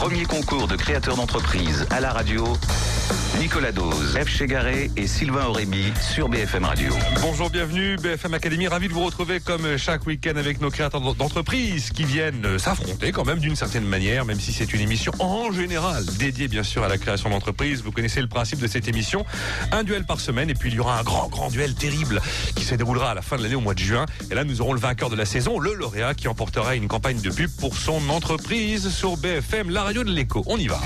Premier concours de créateurs d'entreprise à la radio. Nicolas Dose, F. Chegaré et Sylvain Aurémy sur BFM Radio. Bonjour, bienvenue BFM Academy. Ravi de vous retrouver comme chaque week-end avec nos créateurs d'entreprise qui viennent s'affronter quand même d'une certaine manière, même si c'est une émission en général dédiée bien sûr à la création d'entreprise. Vous connaissez le principe de cette émission. Un duel par semaine et puis il y aura un grand, grand duel terrible qui se déroulera à la fin de l'année au mois de juin. Et là, nous aurons le vainqueur de la saison, le lauréat qui emportera une campagne de pub pour son entreprise sur BFM, la radio de l'écho. On y va.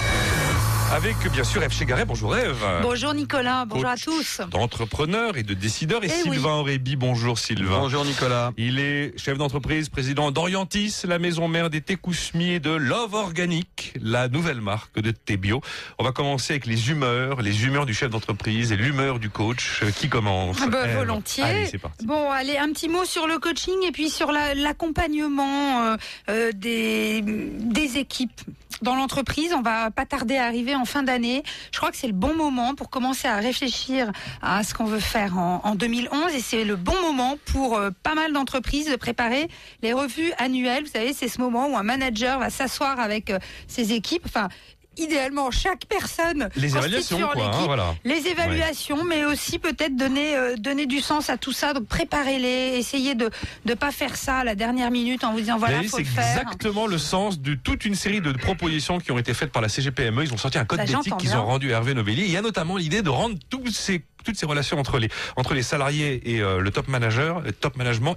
Avec bien sûr Eve Chegaret. Bonjour Eve. Bonjour Nicolas, bonjour à tous. D'entrepreneur et de décideur. Et, Eh oui. Sylvain Aurébi, bonjour Sylvain. Bonjour Nicolas. Il est chef d'entreprise, président d'Orientis, la maison mère des thés Kousmi et de Love Organic, la nouvelle marque de thé bio. On va commencer avec les humeurs, les humeurs du chef d'entreprise et l'humeur du coach. Qui commence Ah Ève volontiers. Allez, c'est parti. Bon, allez, un petit mot sur le coaching et puis sur la- l'accompagnement euh, euh, des, des équipes dans l'entreprise. On va pas tarder à arriver en fin d'année. Je crois que c'est le bon moment pour commencer à réfléchir à ce qu'on veut faire en, en 2011 et c'est le bon moment pour euh, pas mal d'entreprises de préparer les revues annuelles. Vous savez, c'est ce moment où un manager va s'asseoir avec euh, ses équipes. Enfin, idéalement, chaque personne Les évaluations, quoi. hein, voilà. les évaluations, mais aussi peut-être donner euh, donner du sens à tout ça. Donc préparez-les, essayez de de pas faire ça à la dernière minute en vous disant voilà faut c'est le faire. exactement le sens de toute une série de propositions qui ont été faites par la CGPME. Ils ont sorti un code Bah, d'éthique qu'ils ont rendu à Hervé Novelli. Il y a notamment l'idée de rendre tous ces toutes ces relations entre les entre les salariés et euh, le top manager, le top management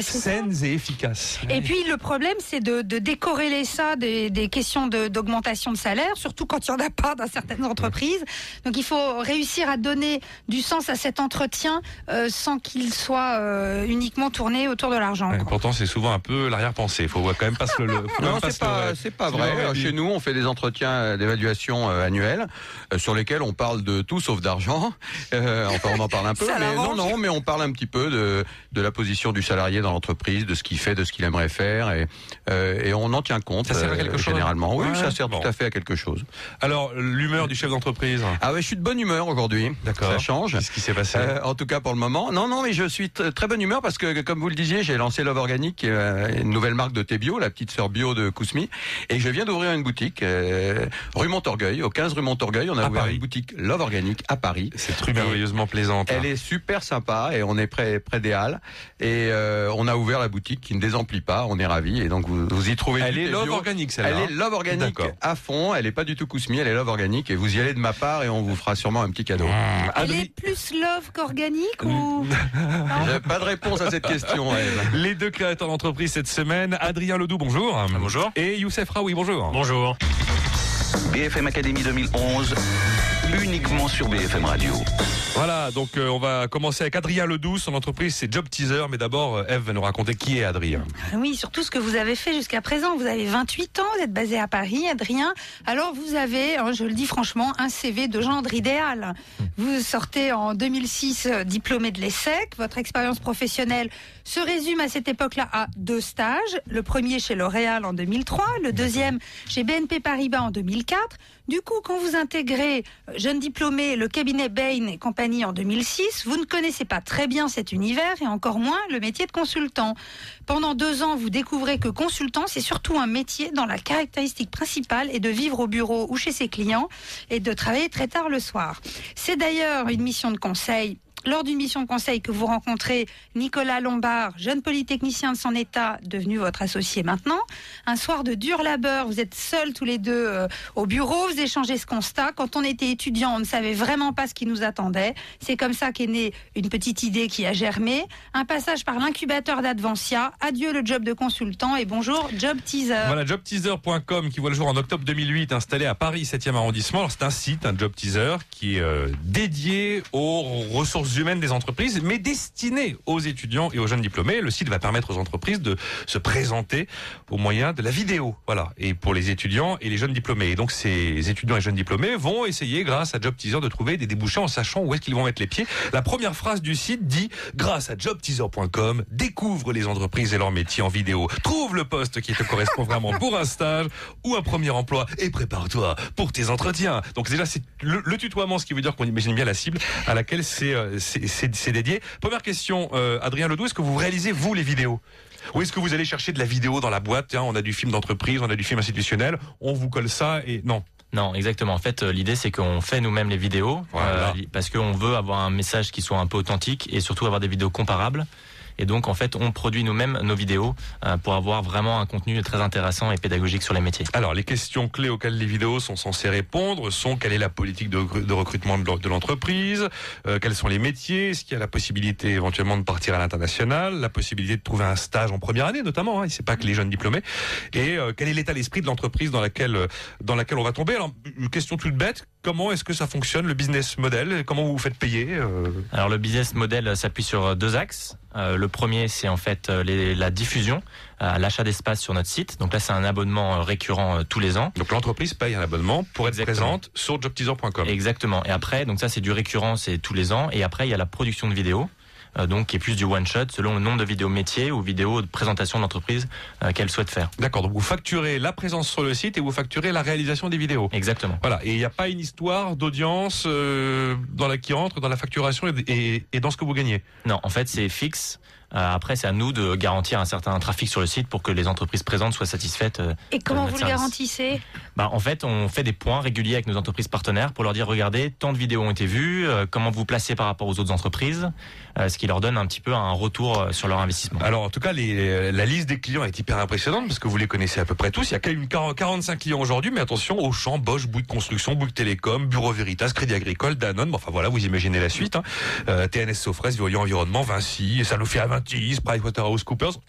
c'est ça. saines et efficaces. Et puis le problème, c'est de, de décorréler ça des, des questions d'augmentation de, salaire, surtout quand il n'y en a pas dans certaines entreprises. Donc il faut réussir à donner du sens à cet entretien euh, sans qu'il soit euh, uniquement tourné autour de l'argent. Ouais, pourtant, c'est souvent un peu l'arrière-pensée. Il faut quand même pas se le. Non, c'est pas, le- pas vrai. redire. Chez nous, on fait des entretiens euh, d'évaluation euh, annuels euh, sur lesquels on parle de tout sauf d'argent. Euh, enfin, on en parle un peu, mais non, non, mais on parle un petit peu de, de la position du salarié dans l'entreprise, de ce qu'il fait, de ce qu'il aimerait faire, et, euh, et on en tient compte Ça sert à euh, quelque chose généralement. Oui, Ouais, ça sert bon. tout à fait à quelque chose. Alors, l'humeur du chef d'entreprise? Ah ouais, je suis de bonne humeur aujourd'hui. D'accord. Ça change. Qu'est-ce qui s'est passé? Euh, en tout cas pour le moment. Non, non, mais je suis très bonne humeur parce que, comme vous le disiez, j'ai lancé Love Organic, euh, une nouvelle marque de thé bio, la petite sœur bio de Kousmi, et je viens d'ouvrir une boutique euh, rue Montorgueil, au 15 rue Montorgueil. On a À ouvert Paris. une boutique Love Organic à Paris. Cette rue merveilleusement plaisante. Elle hein. est super sympa et on est près près des Halles et euh, on a ouvert la boutique qui ne désemplit pas. On est ravis et donc vous, vous y trouvez. Elle est love bio. organique, celle-là. Elle est love organique D'accord. à fond. Elle est pas du tout Kousmi, elle est love organique et vous y allez de ma part et on vous fera sûrement un petit cadeau. Mmh. Elle Adri- est plus love qu'organique ou J'ai pas de réponse à cette question. Les deux créateurs d'entreprise cette semaine, Adrien Ledoux, bonjour. bonjour. Et Youssef Raoui, bonjour. Bonjour. BFM Academy 2011, uniquement sur BFM Radio. Voilà, donc euh, on va commencer avec Adrien Ledoux. Son entreprise, c'est Job Teaser. Mais d'abord, euh, Eve va nous raconter qui est Adrien. Oui, surtout ce que vous avez fait jusqu'à présent. Vous avez 28 ans, vous êtes basé à Paris, Adrien. Alors vous avez, hein, je le dis franchement, un CV de gendre idéal. Vous sortez en 2006 euh, diplômé de l'ESSEC. Votre expérience professionnelle se résume à cette époque-là à deux stages. Le premier chez L'Oréal en 2003, le deuxième chez BNP Paribas en 2004. Du coup, quand vous intégrez, euh, jeune diplômé, le cabinet Bain et compagnie en 2006, vous ne connaissez pas très bien cet univers et encore moins le métier de consultant. Pendant deux ans, vous découvrez que consultant, c'est surtout un métier dont la caractéristique principale est de vivre au bureau ou chez ses clients et de travailler très tard le soir. C'est d'ailleurs une mission de conseil. Lors d'une mission de conseil que vous rencontrez Nicolas Lombard, jeune polytechnicien de son état, devenu votre associé maintenant, un soir de dur labeur, vous êtes seuls tous les deux euh, au bureau, vous échangez ce constat. Quand on était étudiant, on ne savait vraiment pas ce qui nous attendait. C'est comme ça qu'est née une petite idée qui a germé. Un passage par l'incubateur d'Advancia. Adieu le job de consultant et bonjour Job Teaser. Voilà, jobteaser.com qui voit le jour en octobre 2008, installé à Paris 7e arrondissement. C'est un site, un job teaser, qui est euh, dédié aux ressources humaines des entreprises, mais destiné aux étudiants et aux jeunes diplômés. Le site va permettre aux entreprises de se présenter au moyen de la vidéo. Voilà. Et pour les étudiants et les jeunes diplômés. Et donc, ces étudiants et jeunes diplômés vont essayer, grâce à Job Teaser, de trouver des débouchés en sachant où est-ce qu'ils vont mettre les pieds. La première phrase du site dit, grâce à jobteaser.com, découvre les entreprises et leurs métiers en vidéo. Trouve le poste qui te correspond vraiment pour un stage ou un premier emploi et prépare-toi pour tes entretiens. Donc déjà, c'est le, le tutoiement, ce qui veut dire qu'on imagine bien la cible à laquelle ces, euh, c'est dédié. Première question, euh, Adrien Ledoux, est-ce que vous réalisez vous les vidéos? Ou est-ce que vous allez chercher de la vidéo dans la boîte Tiens, on a du film d'entreprise, on a du film institutionnel, on vous colle ça et non? Non, exactement. En fait, euh, l'idée c'est qu'on fait nous-mêmes les vidéos Voilà. li- parce qu'on veut avoir un message qui soit un peu authentique et surtout avoir des vidéos comparables. Et donc, en fait, on produit nous-mêmes nos vidéos euh, pour avoir vraiment un contenu très intéressant et pédagogique sur les métiers. Alors, les questions clés auxquelles les vidéos sont censées répondre sont quelle est la politique de, recru- de recrutement de l'entreprise, euh, quels sont les métiers, est-ce qu'il y a la possibilité éventuellement de partir à l'international, la possibilité de trouver un stage en première année notamment, hein, c'est pas que les jeunes diplômés, et euh, quel est l'état d'esprit de l'entreprise dans laquelle euh, dans laquelle on va tomber? Alors, une question toute bête, comment est-ce que ça fonctionne le business model Comment vous vous faites payer euh, Alors, le business model euh, s'appuie sur euh, deux axes. Euh, le premier, c'est en fait les- la diffusion, euh, l'achat d'espace sur notre site. Donc là, c'est un abonnement récurrent euh, tous les ans. Donc l'entreprise paye un abonnement pour être Exactement. présente sur jobteaser.com. Exactement. Et après, donc ça c'est du récurrent, c'est tous les ans. Et après, il y a la production de vidéos, donc qui est plus du one shot selon le nombre de vidéos métiers ou vidéos de présentation de l'entreprise euh, qu'elle souhaite faire. D'accord, donc vous facturez la présence sur le site et vous facturez la réalisation des vidéos. Exactement. Voilà, et il n'y a pas une histoire d'audience euh, dans la qui rentre dans la facturation et, et- et dans ce que vous gagnez. Non, en fait, c'est fixe. Euh, après, c'est à nous de garantir un certain trafic sur le site pour que les entreprises présentes soient satisfaites. euh, Et comment vous le garantissez? Bah, en fait, on fait des points réguliers avec nos entreprises partenaires pour leur dire regardez, tant de vidéos ont été vues, euh, comment vous placez par rapport aux autres entreprises, euh, ce qui leur donne un petit peu un retour sur leur investissement. Alors en tout cas, les, la liste des clients est hyper impressionnante parce que vous les connaissez à peu près tous. Il y a quand même 40 45 clients aujourd'hui, mais attention, Auchan, Bosch, Bouygues Construction, Bouygues Télécom, Bureau Veritas, Crédit Agricole, Danone. Bon, enfin voilà, vous imaginez la suite. Hein. Euh, TNS Sofres, Veolia Environnement, Vinci, Sanofi Aventis, PricewaterhouseCoopers.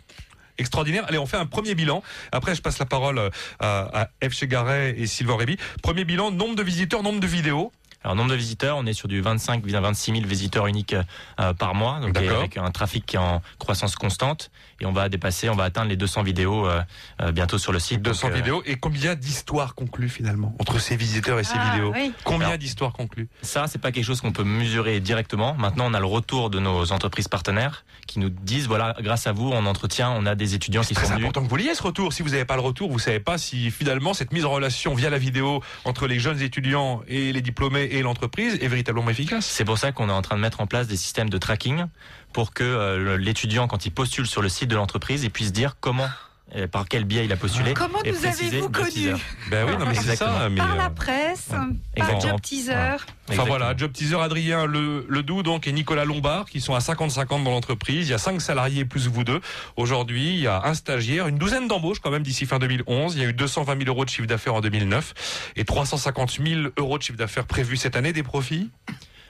Extraordinaire. Allez, on fait un premier bilan. Après, je passe la parole euh, à, à F. Chegaret et Sylvain Réby. Premier bilan, nombre de visiteurs, nombre de vidéos. Alors nombre de visiteurs, on est sur du 25 à 26 000 visiteurs uniques euh, par mois, donc avec un trafic qui est en croissance constante et on va dépasser, on va atteindre les 200 vidéos euh, euh, bientôt sur le site. 200 Donc, euh, vidéos. Et combien d'histoires conclues finalement entre ces visiteurs et ces Ah, vidéos oui. Combien d'histoires conclues Ça, c'est pas quelque chose qu'on peut mesurer directement. Maintenant, on a le retour de nos entreprises partenaires qui nous disent voilà, grâce à vous, en entretien, on a des étudiants C'est qui très sont venus. important que vous l'ayez ce retour. Si vous n'avez pas le retour, vous savez pas si finalement cette mise en relation via la vidéo entre les jeunes étudiants et les diplômés et l'entreprise est véritablement efficace. C'est pour ça qu'on est en train de mettre en place des systèmes de tracking pour que euh, l'étudiant, quand il postule sur le site de l'entreprise, il puisse dire comment, et par quel biais il a postulé. Comment et nous avez-vous teaser. Ben oui, non mais c'est Exactement. ça. Mais, Par euh, la presse, par Exactement. Job Teaser. Enfin Exactement. voilà, Job Teaser, Adrien Le, Ledoux donc et Nicolas Lombard qui sont à 50-50 dans l'entreprise. Il y a cinq salariés plus vous deux. Aujourd'hui, il y a un stagiaire, une douzaine d'embauches quand même d'ici fin 2011. Il y a eu 220 000 euros de chiffre d'affaires en 2009 et 350 000 euros de chiffre d'affaires prévus cette année des profits?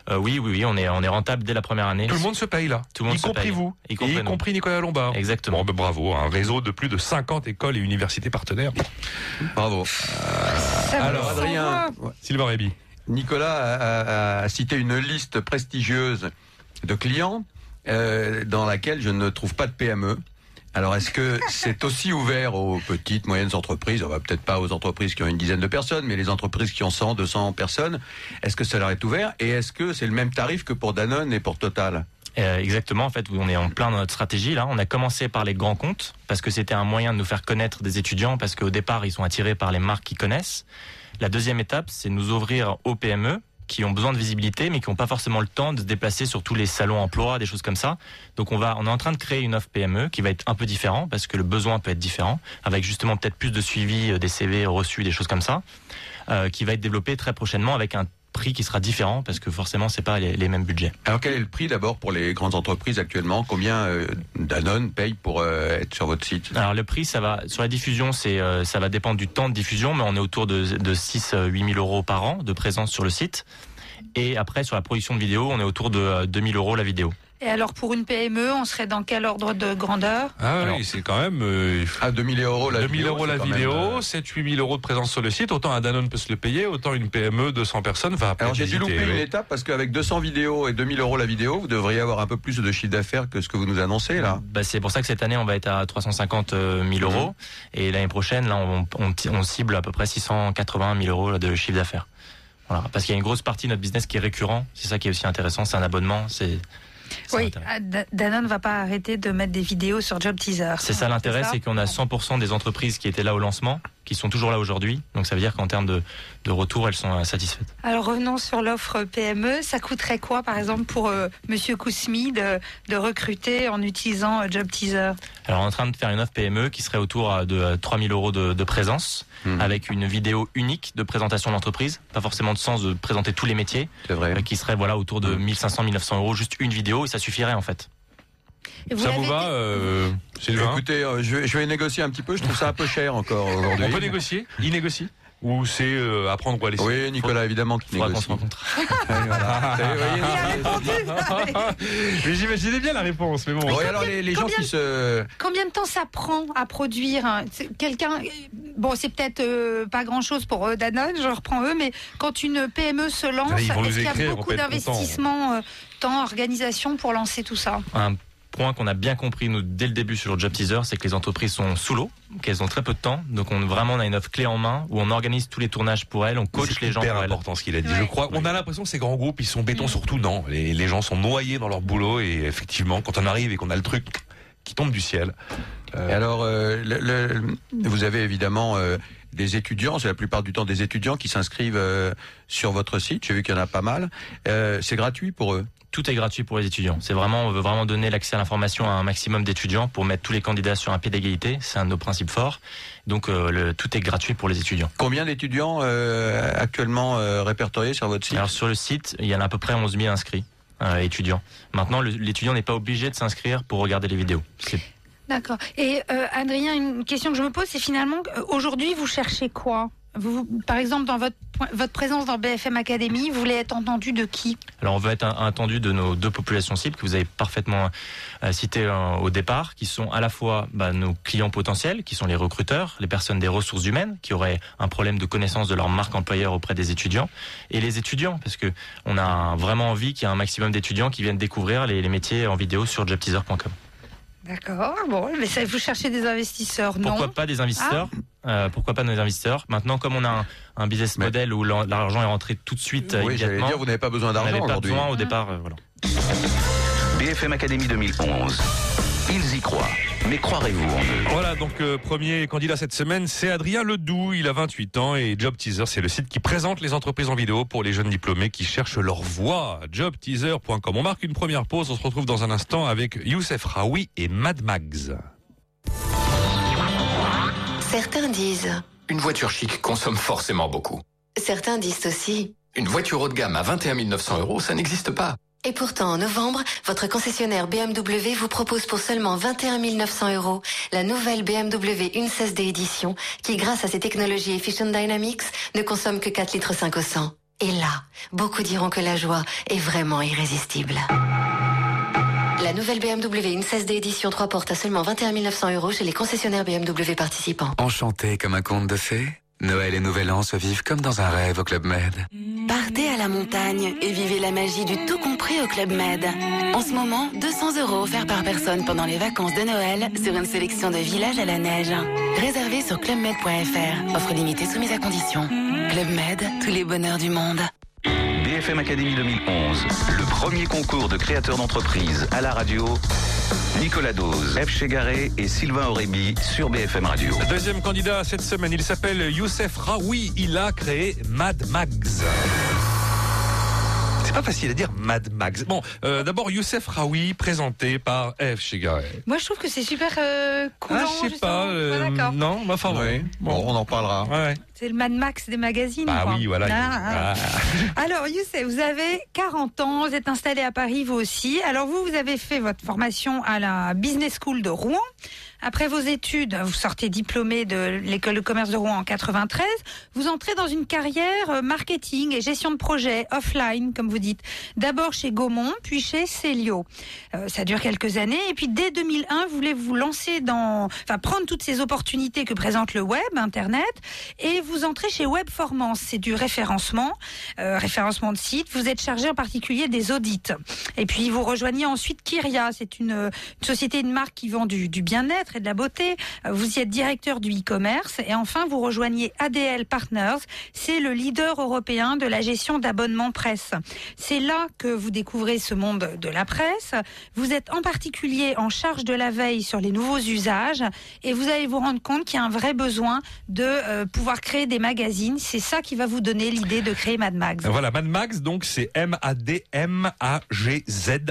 Euh, oui, oui, oui, on est, on est rentable dès la première année. Tout le monde se paye là, Tout le monde y se compris paye. vous, Y compris et y compris Nicolas Lombard. Exactement. Bon, ben bravo, un réseau de plus de 50 écoles et universités partenaires. Bravo. Alors, Adrien. Sylvain Réby. Nicolas a, a- a cité une liste prestigieuse de clients euh, dans laquelle je ne trouve pas de PME. Alors, est-ce que c'est aussi ouvert aux petites, moyennes entreprises? On va peut-être pas aux entreprises qui ont une dizaine de personnes, mais les entreprises qui ont 100, 200 personnes. Est-ce que ça leur est ouvert? Et est-ce que c'est le même tarif que pour Danone et pour Total? Euh, exactement, en fait, on est en plein dans notre stratégie là. On a commencé par les grands comptes parce que c'était un moyen de nous faire connaître des étudiants parce qu'au départ, ils sont attirés par les marques qu'ils connaissent. La deuxième étape, c'est nous ouvrir aux PME qui ont besoin de visibilité mais qui n'ont pas forcément le temps de se déplacer sur tous les salons emploi, des choses comme ça. Donc on va on est en train de créer une offre PME qui va être un peu différent parce que le besoin peut être différent avec justement peut-être plus de suivi euh, des CV reçus, des choses comme ça euh, qui va être développé très prochainement avec un prix qui sera différent parce que forcément c'est pas les, les mêmes budgets. Alors, quel est le prix d'abord pour les grandes entreprises actuellement? Combien euh, Danone paye pour euh, être sur votre site? Alors le prix, ça va sur la diffusion, c'est euh, ça va dépendre du temps de diffusion, mais on est autour de, de 6 8 000 euros par an de présence sur le site. Et après sur la production de vidéo, on est autour de euh, 2 000 euros la vidéo. Et alors pour une PME, on serait dans quel ordre de grandeur? Ah Alors- oui, c'est quand même euh, Ah, 2000 euros la 2000 vidéo. euros la vidéo, euh, 7-8 000 euros de présence sur le site. Autant un Danone peut se le payer, autant une PME de 100 personnes va Alors j'ai dû louper une étape parce qu'avec 200 vidéos et 2000 euros la vidéo, vous devriez avoir un peu plus de chiffre d'affaires que ce que vous nous annoncez là. Bah, c'est pour ça que cette année on va être à 350 000 euros et l'année prochaine là on, on, on cible à peu près 680 000 euros de chiffre d'affaires. Voilà, parce qu'il y a une grosse partie de notre business qui est récurrent. C'est ça qui est aussi intéressant. C'est un abonnement. C'est Oui, ah, Da- Danone ne va pas arrêter de mettre des vidéos sur Job Teaser. C'est ça l'intérêt, c'est qu'on a 100% des entreprises qui étaient là au lancement qui sont toujours là aujourd'hui. Donc ça veut dire qu'en termes de, de retour, elles sont euh, satisfaites. Alors revenons sur l'offre PME. Ça coûterait quoi, par exemple, pour euh, Monsieur Kousmi de, de recruter en utilisant euh, Job Teaser? Alors on est en train de faire une offre PME qui serait autour euh, de 3000 euros de, de présence, Mhm. avec une vidéo unique de présentation de l'entreprise. Pas forcément de sens de présenter tous les métiers, C'est vrai. euh, qui serait voilà autour de 1500-1900 euros, juste une vidéo, et ça suffirait en fait. Et Ça vous va, euh, Sylvain Écoutez, euh, je, vais, je vais négocier un petit peu. Je trouve ça un peu cher encore aujourd'hui. On peut négocier Il négocie Ou c'est euh, à prendre ou à laisser Oui, Nicolas, évidemment, qui Faudra qu'on négocie. Mais j'imaginais bien la réponse, mais bon. Bon, et alors les, les gens combien- qui se... Combien de temps ça prend à produire hein? Quelqu'un, bon, c'est peut-être euh, pas grand-chose pour eux, Danone, je reprends eux, mais quand une PME se lance, est-ce qu'il y a beaucoup être d'investissements, euh, temps, organisation pour lancer tout ça? Un point qu'on a bien compris nous dès le début sur le job teaser, c'est que les entreprises sont sous l'eau, qu'elles ont très peu de temps, donc on vraiment on a une offre clé en main où on organise tous les tournages pour elles, on coach C'est les gens hyper elles. important ce qu'il a dit. Ouais. Je crois. On a l'impression que ces grands groupes, ils sont béton Mm. surtout non. Les, les gens sont noyés dans leur boulot et effectivement, quand on arrive et qu'on a le truc qui tombe du ciel. Et alors, euh, le- le- vous avez évidemment euh, des étudiants, c'est la plupart du temps des étudiants qui s'inscrivent euh, sur votre site. J'ai vu qu'il y en a pas mal. Euh, c'est gratuit pour eux? Tout est gratuit pour les étudiants. C'est vraiment, on veut vraiment donner l'accès à l'information à un maximum d'étudiants pour mettre tous les candidats sur un pied d'égalité. C'est un de nos principes forts. Donc euh, le, tout est gratuit pour les étudiants. Combien d'étudiants euh, actuellement euh, répertoriés sur votre site? Alors sur le site, il y en a à peu près 11 000 inscrits euh, étudiants. Maintenant, l'étudiant n'est pas obligé de s'inscrire pour regarder les vidéos. D'accord. Et euh, Adrien, une question que je me pose, c'est finalement, aujourd'hui, vous cherchez quoi? Par exemple, dans votre, présence dans BFM Academy, vous voulez être entendu de qui? Alors on veut être entendu de nos deux populations cibles que vous avez parfaitement euh, citées euh, au départ, qui sont à la fois bah, nos clients potentiels, qui sont les recruteurs, les personnes des ressources humaines, qui auraient un problème de connaissance de leur marque employeur auprès des étudiants, et les étudiants, parce que on a vraiment envie qu'il y ait un maximum d'étudiants qui viennent découvrir les, les métiers en vidéo sur jobteaser.com. D'accord. Bon, mais ça, vous cherchez des investisseurs, non Pourquoi pas des investisseurs Euh, Pourquoi pas nos investisseurs Maintenant, comme on a un, un business Mais- model où l'argent est rentré tout de suite euh, Oui, j'allais immédiatement, dire, vous n'avez pas besoin d'argent pas aujourd'hui. besoin au départ. euh, voilà. BFM Academy 2011. Ils y croient. Mais croirez-vous en eux Voilà, donc euh, premier candidat cette semaine, c'est Adrien Ledoux. Il a 28 ans et Job Teaser, c'est le site qui présente les entreprises en vidéo pour les jeunes diplômés qui cherchent leur voie. Jobteaser.com. On marque une première pause. On se retrouve dans un instant avec Youssef Raoui et Mad Mags. Certains disent, Une voiture chic consomme forcément beaucoup. certains disent aussi. Une voiture haut de gamme à 21 900 euros, ça n'existe pas. Et pourtant, en novembre, votre concessionnaire BMW vous propose pour seulement 21 900 euros la nouvelle BMW 1.16D édition qui, grâce à ses technologies Efficient Dynamics, ne consomme que 4 litres 5 au 100. Et là, beaucoup diront que la joie est vraiment irrésistible. La nouvelle BMW 1.16D édition 3 portes à seulement 21 900 euros chez les concessionnaires BMW participants. Enchanté comme un conte de fées, Noël et Nouvel An se vivent comme dans un rêve au Club Med. Partez à la montagne et vivez la magie du tout compris au Club Med. En ce moment, 200 euros offerts par personne pendant les vacances de Noël sur une sélection de villages à la neige. Réservé sur clubmed.fr. Offre limitée soumise à condition. Club Med, tous les bonheurs du monde. BFM Academy 2011. Le premier concours de créateurs d'entreprise à la radio. Nicolas Dose, F. Chegaré et Sylvain Aurébi sur BFM Radio. Deuxième candidat cette semaine, il s'appelle Youssef Raoui. Il a créé Mad Mags. C'est pas facile à dire Mad Mags. Bon, euh, d'abord Youssef Raoui, présenté par F. Chegaré. Moi, je trouve que c'est super euh, coulant. Ah, je sais justement. pas. euh, Ouais, D'accord. non, enfin bon. Oui. Bon, on en parlera. Ouais. C'est le Mad Max des magazines. Quoi. oui, voilà. Ah, ah. Ah. Alors, Youssef, vous avez 40 ans, vous êtes installé à Paris, vous aussi. Alors, vous, vous avez fait votre formation à la Business School de Rouen. Après vos études, vous sortez diplômé de l'école de commerce de Rouen en 93. Vous entrez dans une carrière euh, marketing et gestion de projet offline, comme vous dites. D'abord chez Gaumont, puis chez Célio. Euh, ça dure quelques années. Et puis, dès 2001, vous voulez vous lancer dans, enfin, prendre toutes ces opportunités que présente le web, Internet, et vous entrez chez Webformance, c'est du référencement, euh, référencement de site. Vous êtes chargé en particulier des audits. Et puis vous rejoignez ensuite Kyria, c'est une, société, une marque qui vend du, du bien-être et de la beauté. Euh, Vous y êtes directeur du e-commerce. Et enfin, vous rejoignez ADL Partners, c'est le leader européen de la gestion d'abonnements presse. C'est là que vous découvrez ce monde de la presse. Vous êtes en particulier en charge de la veille sur les nouveaux usages et vous allez vous rendre compte qu'il y a un vrai besoin de euh, pouvoir créer des magazines. C'est ça qui va vous donner l'idée de créer Mad Max. Voilà, Mad Max, donc c'est M-A-D-M-A-G-Z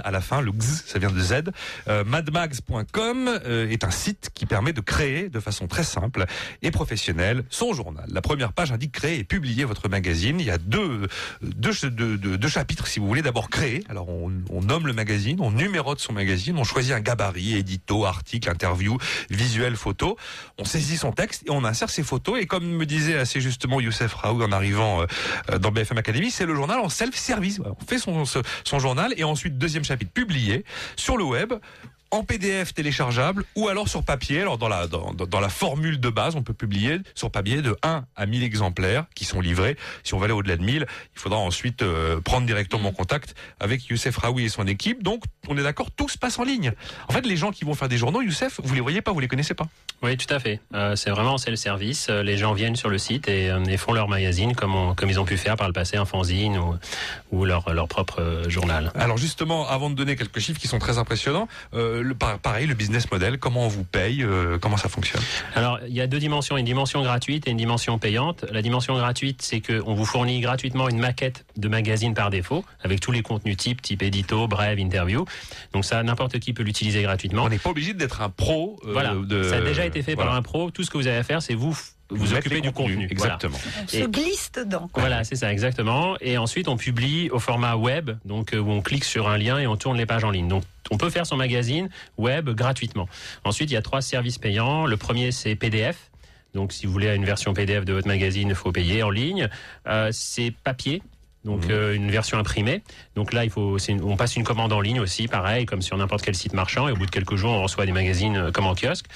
à la fin, le X, ça vient de Z. Euh, madmags.com euh, est un site qui permet de créer de façon très simple et professionnelle son journal. La première page indique créer et publier votre magazine. Il y a deux, deux, deux, chapitres si vous voulez. D'abord créer, alors on nomme le magazine, on numérote son magazine, on choisit un gabarit, édito, article, interview, visuel, photo. On saisit son texte et on insère ses photos. Et comme me disait assez justement Youssef Raoult en arrivant euh, euh, dans BFM Academy, c'est le journal en self-service. On fait son journal et ensuite deuxième chapitre publié sur le web en PDF téléchargeable ou alors sur papier. Alors dans la dans, dans- dans la formule de base, on peut publier sur papier de 1 à 1000 exemplaires qui sont livrés. Si on va aller au-delà de 1000, il faudra ensuite euh, prendre directement contact avec Youssef Raoui et son équipe. Donc on est d'accord, tout se passe en ligne. En fait, les gens qui vont faire des journaux, Youssef, vous les voyez pas, vous les connaissez pas. Oui, tout à fait. Euh, c'est vraiment c'est le service. Euh, Les gens viennent sur le site et, et font leur magazine comme, on- comme ils ont pu faire par le passé, un fanzine ou, ou leur, leur propre journal. Alors justement, avant de donner quelques chiffres qui sont très impressionnants, euh, le, par- pareil, le business model, comment on vous paye, euh, comment ça fonctionne Alors, il y a deux dimensions, une dimension gratuite et une dimension payante. La dimension gratuite, c'est qu'on vous fournit gratuitement une maquette de magazine par défaut, avec tous les contenus types, type édito, brève, interview. Donc ça, n'importe qui peut l'utiliser gratuitement. On n'est pas obligé d'être un pro. euh, Voilà, de- ça a déjà été fait voilà. par un pro. Tout ce que vous avez à faire, c'est vous vous occuper les du contenu. Voilà. Exactement. On se Et- glisse dedans. quoi. Voilà, c'est ça, exactement. Et ensuite, on publie au format web, donc euh, où on clique sur un lien et on tourne les pages en ligne. Donc, on peut faire son magazine web gratuitement. Ensuite, il y a trois services payants. Le premier, c'est PDF. Donc, si vous voulez une version PDF de votre magazine, il faut payer en ligne. Euh, c'est papier. Donc Mhm. euh, une version imprimée. Donc là, il faut, c'est une- on passe une commande en ligne aussi, pareil, comme sur n'importe quel site marchand. Et au bout de quelques jours, on reçoit des magazines euh, comme en kiosque.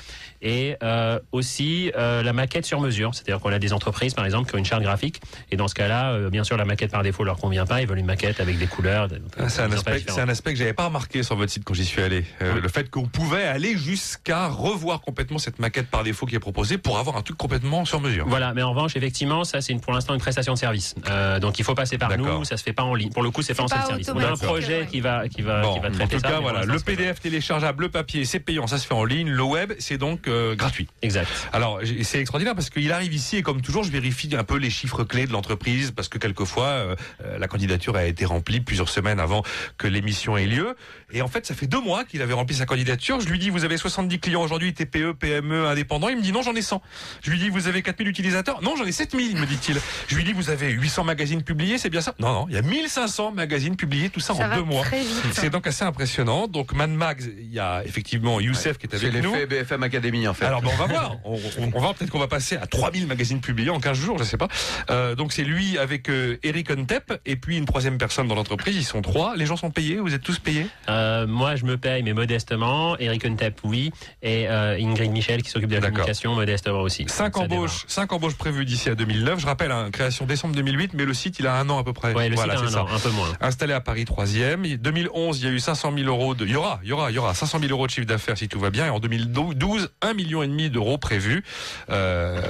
Et euh, aussi euh, la maquette sur mesure, c'est-à-dire qu'on a des entreprises, par exemple, qui ont une charte graphique. Et dans ce cas-là, euh, bien sûr, la maquette par défaut leur convient pas. Ils veulent une maquette avec des couleurs. Ah, C'est un, aspect, un que j'avais pas remarqué sur votre site quand j'y suis allé. Euh, Oui. Le fait qu'on pouvait aller jusqu'à revoir complètement cette maquette par défaut qui est proposée pour avoir un truc complètement sur mesure. Voilà, mais en revanche, effectivement, ça c'est pour l'instant une prestation de service. Euh, donc il faut passer par nous, ça se fait pas en ligne. Pour le coup, c'est pas en self-service. On a un projet qui va qui va Bon, qui va en traiter tout ça. cas, mais voilà, pour le PDF téléchargeable, le papier, c'est payant, ça se fait en ligne. Le web, c'est donc euh, gratuit. Exact. Alors, c'est extraordinaire parce qu'il arrive ici et comme toujours, je vérifie un peu les chiffres clés de l'entreprise parce que quelquefois, euh, euh, la candidature a été remplie plusieurs semaines avant que l'émission ait lieu. Et en fait, ça fait deux mois qu'il avait rempli sa candidature. Je lui dis, vous avez 70 clients aujourd'hui, TPE, PME, indépendants. Il me dit, non, j'en ai 100. Je lui dis, vous avez 4000 utilisateurs? Non, j'en ai 7000, me dit-il. Je lui dis, vous avez 800 magazines publiés, c'est bien ça? Non, non, il y a 1500 magazines publiés, tout ça, Ça en deux mois. très vite. C'est donc assez impressionnant. Donc, Man Mags, il y a effectivement Youssef qui est C'est avec nous. l'effet BFM Academy en fait. Alors bon, on va voir. On, on- on va peut-être qu'on va passer à 3000 magazines publiés en 15 jours, je sais pas. Euh, donc c'est lui avec euh, Eric Untep et puis une troisième personne dans l'entreprise. Ils sont trois. Les gens sont payés. Vous êtes tous payés? Euh, moi, je me paye, mais modestement. Eric Untep, oui. Et euh, Ingrid Michel, qui s'occupe de la communication, modestement aussi. Cinq embauches, cinq embauches prévues d'ici à 2009. Je rappelle, hein, création décembre 2008, mais le site il a un an à peu près. démarre. Ouais, le voilà, site a c'est un ça. an, un peu moins. Installé à Paris 3e. 2011, il y a eu 500 000 euros de, il y aura, il y aura, il y aura 500 000 euros de chiffre d'affaires si tout va bien. Et en 2012, 1 million et demi d'euros prévus. Euh,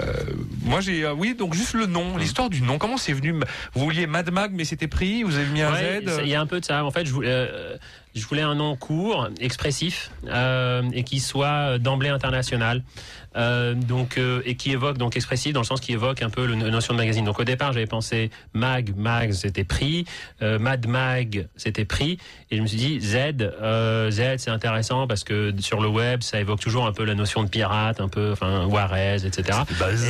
moi j'ai, euh, oui, donc juste le nom, l'histoire du nom. Comment c'est venu? Vous vouliez Mad Mag, mais c'était pris. Vous avez mis un Ouais, Z. Il y a un peu de ça. En fait, je voulais, euh, je voulais un nom court, expressif, euh, et qui soit d'emblée international. Euh, donc euh, et qui évoque donc expressif dans le sens qui évoque un peu le- la notion de magazine. Donc au départ j'avais pensé mag mag c'était pris, euh, mad mag c'était pris et je me suis dit Z euh, Z c'est intéressant parce que sur le web ça évoque toujours un peu la notion de pirate, un peu enfin Juarez etc.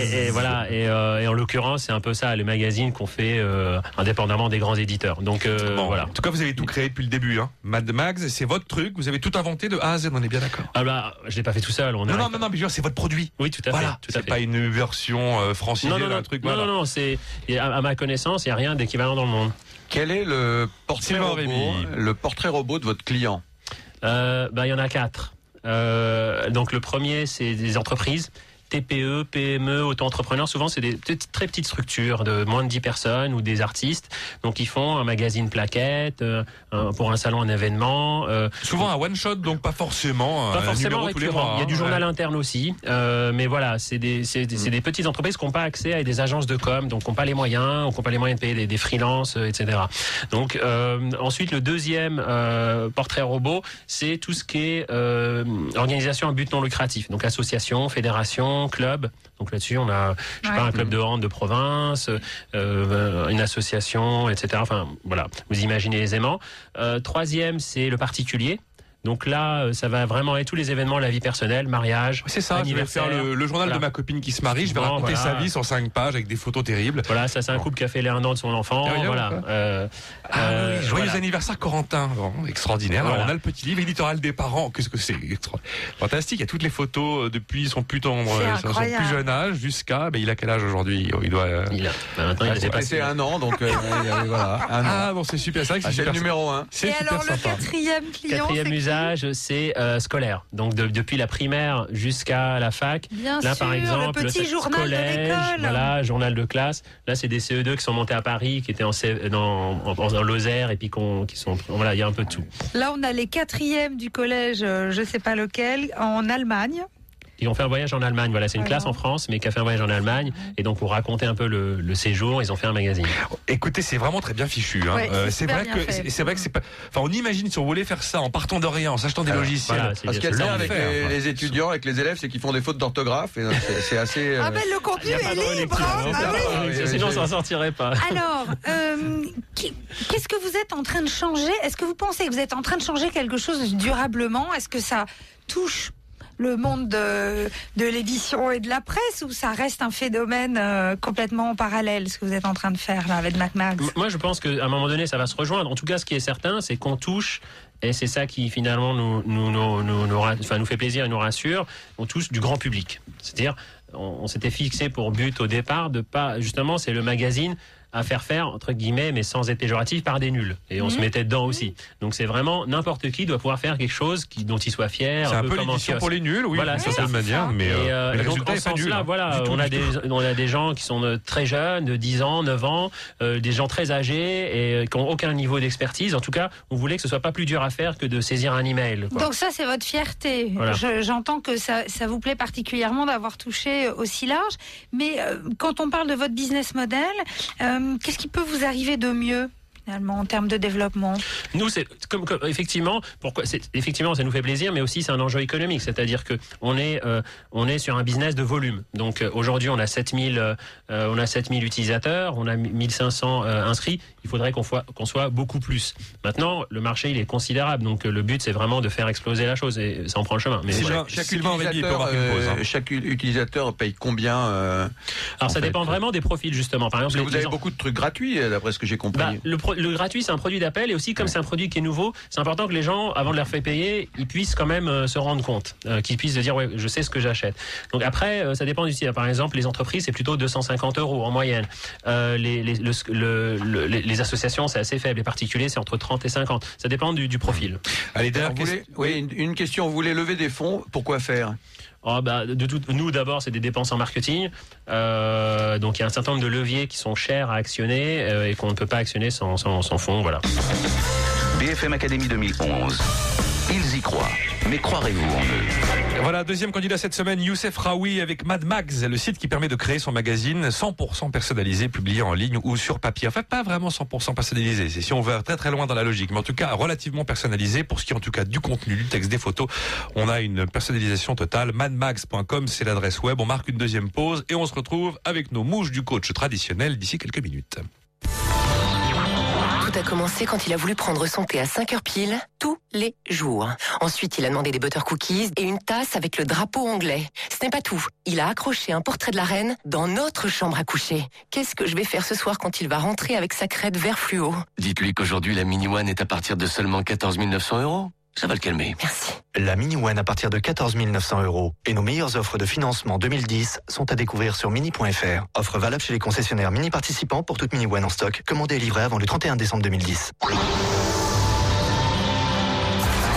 Et, et voilà et, euh, et en l'occurrence c'est un peu ça les magazines qu'on fait euh, indépendamment des grands éditeurs. Donc euh, Bon, voilà. En tout cas, vous avez tout créé depuis le début. Hein. Mad Mags, c'est votre truc. Vous avez tout inventé de A à Z. On est bien d'accord. Ah bah, je l'ai pas fait tout seul. On Non, non, non, non, mais c'est votre produit. Oui, tout à Voilà. fait. C'est pas une version euh, franchisée non, non, d'un non, truc. non, voilà. non, non, c'est à, ma connaissance, il n'y a rien d'équivalent dans le monde. Quel est le portrait robot, Rémy. le portrait robot de votre client Euh, bah, il y en a quatre. Euh, donc le premier, c'est des entreprises TPE, PME, auto-entrepreneurs. Souvent, c'est des très petites structures de moins de 10 personnes ou des artistes. Donc, ils font un magazine plaquette euh, pour un salon, un événement. euh, Souvent un one shot, donc pas forcément pas un forcément tous les mois. Il y a hein. du journal Ouais. interne aussi, euh, mais voilà, c'est des, c'est des, petites entreprises qui n'ont pas accès à des agences de com, donc qui n'ont pas les moyens, ou qui n'ont pas les moyens de payer des, des freelances, euh, etc. Donc euh, ensuite, le deuxième euh, portrait robot, c'est tout ce qui est euh, organisation à but non lucratif, donc association, fédération, club. Donc là-dessus, on a, je sais Ouais. pas, un club de hand de province, euh, une association, etc. Enfin, voilà, vous imaginez aisément. Euh, troisième, c'est le particulier. Donc là, euh, ça va vraiment être tous les événements de la vie personnelle, mariage, C'est ça, je vais anniversaire. faire le, le journal Voilà. de ma copine qui se marie, je vais Bon, raconter voilà. sa vie sur cinq pages avec des photos terribles. Voilà, ça c'est un couple qui a fait les un an de son enfant. Ah voilà. Euh, Ah euh, oui, joyeux voilà. anniversaire Corentin, Bon, extraordinaire. Alors, on a le petit livre éditorial des parents, qu'est-ce que c'est fantastique. Il y a toutes les photos depuis son plus tendre, son plus jeune âge jusqu'à, ben, il a quel âge aujourd'hui? Il doit. euh, Il a, maintenant, il passé un an, donc euh, voilà, un an. Ah bon, c'est super, c'est vrai que Ah, c'est c'est le super. numéro un. C'est Et super alors le sympa. quatrième client, C'est euh, scolaire. Donc de- depuis la primaire jusqu'à la fac. Bien Là, sûr, par exemple, le petit journal collège, de l'école. Voilà, journal de classe. Là, c'est des CE2 qui sont montés à Paris, qui étaient en, dans, en, en Lozère, et puis qu'on- qui sont. Voilà, il y a un peu de tout. Là, on a les quatrièmes du collège, euh, je sais pas lequel, en Allemagne. Ils ont fait un voyage en Allemagne. Voilà, c'est une Alors. classe en France, mais qui a fait un voyage en Allemagne. Et donc, pour raconter un peu le, le séjour, ils ont fait un magazine. Écoutez, c'est vraiment très bien fichu. Hein. Ouais, c'est Euh, c'est vrai que c'est vrai que c'est pas. Enfin, on imagine si on voulait faire ça en partant de rien, en s'achetant des logiciels. voilà, Parce qu'il y a avec l'enfer, les, quoi. les étudiants, avec les élèves, c'est qu'ils font des fautes d'orthographe. et c'est- C'est assez. euh, Ah ben le contenu est libre. hein. hein. Ah oui. Ah oui, Sinon, ça ne sortirait pas. Alors, euh, qui- qu'est-ce que vous êtes en train de changer? Est-ce que vous pensez que vous êtes en train de changer quelque chose durablement? Est-ce que ça touche le monde de, l'édition et de la presse ou ça reste un phénomène euh, complètement parallèle, ce que vous êtes en train de faire là avec Mac Max? M- Moi, je pense qu'à un moment donné, ça va se rejoindre. En tout cas, ce qui est certain, c'est qu'on touche, et c'est ça qui finalement nous fait plaisir et nous rassure, on touche du grand public. C'est-à-dire, on, on s'était fixé pour but au départ de pas, justement, c'est le magazine à faire faire, entre guillemets, mais sans être péjoratif, par des nuls. Et on Mhm. se mettait dedans aussi. Donc c'est vraiment n'importe qui doit pouvoir faire quelque chose qui, dont il soit fier. C'est un peu en l'édition pour les nuls, oui, Voilà, c'est ça. manière, mais, Et, euh, euh, mais le donc, résultat en est ce pas nul. sens-là, hein. voilà, tout, on a des tout. on a des gens qui sont euh, très jeunes, de 10 ans, 9 ans, euh, des gens très âgés et qui n'ont aucun niveau d'expertise. En tout cas, on voulait que ce soit pas plus dur à faire que de saisir un email. quoi. Donc ça, c'est votre fierté. Voilà. Je- J'entends que ça, ça vous plaît particulièrement d'avoir touché aussi large. Mais euh, quand on parle de votre business model, euh, qu'est-ce qui peut vous arriver de mieux finalement en termes de développement Nous, c'est comme, comme- effectivement, pourquoi effectivement ça nous fait plaisir, mais aussi c'est un enjeu économique, c'est-à-dire que on est euh, on est sur un business de volume. Donc euh, aujourd'hui, on a 7000 euh, euh, on a 7000 utilisateurs, on a 1500 euh, inscrits. Il faudrait qu'on soit qu'on soit beaucoup plus. Maintenant, le marché il est considérable, donc euh, le but c'est vraiment de faire exploser la chose et ça en prend le chemin. Mais Sylvain, voilà. Chaque utilisateur, pause, hein. chaque utilisateur paye combien euh, Alors ça fait, dépend vraiment des profils justement. Par Parce exemple, que vous les- avez les- beaucoup de trucs gratuits, d'après ce que j'ai compris. Bah, le, pro- le gratuit, c'est un produit d'appel et aussi comme c'est un produit qui est nouveau, c'est important que les gens, avant de leur faire payer, ils puissent quand même euh, se rendre compte, euh, qu'ils puissent se dire ouais, je sais ce que j'achète. Donc après, euh, ça dépend du site. Par exemple, les entreprises, c'est plutôt 250 euros en moyenne. Euh, les, les, le- le- le- les- les associations, c'est assez faible. Les particuliers, c'est entre 30 et 50. Ça dépend du, du profil. Allez, Alors, vous voulez- oui, une, une question. Vous voulez lever des fonds Pourquoi faire? Oh, bah, de tout, nous d'abord, c'est des dépenses en marketing. Euh, donc il y a un certain nombre de leviers qui sont chers à actionner euh, et qu'on ne peut pas actionner sans, sans, sans fonds. Voilà. BFM Academy 2011. Ils y croient. Mais croirez-vous en eux? Voilà, deuxième candidat cette semaine, Youssef Raoui avec Mad Max, le site qui permet de créer son magazine 100% personnalisé, publié en ligne ou sur papier. En fait, pas vraiment 100% personnalisé. C'est si on va très très loin dans la logique, mais en tout cas relativement personnalisé pour ce qui est en tout cas du contenu, du texte, des photos. On a une personnalisation totale. Madmax.com, c'est l'adresse web. On marque une deuxième pause et on se retrouve avec nos mouches du coach traditionnel d'ici quelques minutes. Tout a commencé quand il a voulu prendre son thé à 5 heures pile, tous les jours. Ensuite, il a demandé des butter cookies et une tasse avec le drapeau anglais. Ce n'est pas tout. Il a accroché un portrait de la reine dans notre chambre à coucher. Qu'est-ce que je vais faire ce soir quand il va rentrer avec sa crête vert fluo? Dites-lui qu'aujourd'hui, la Mini One est à partir de seulement 14 900 euros. Ça va le calmer. Merci. La Mini One à partir de 14 900 euros. Et nos meilleures offres de financement 2010 sont à découvrir sur mini.fr. Offre valable chez les concessionnaires mini participants pour toute Mini One en stock. Commandée et livrée avant le 31 décembre 2010.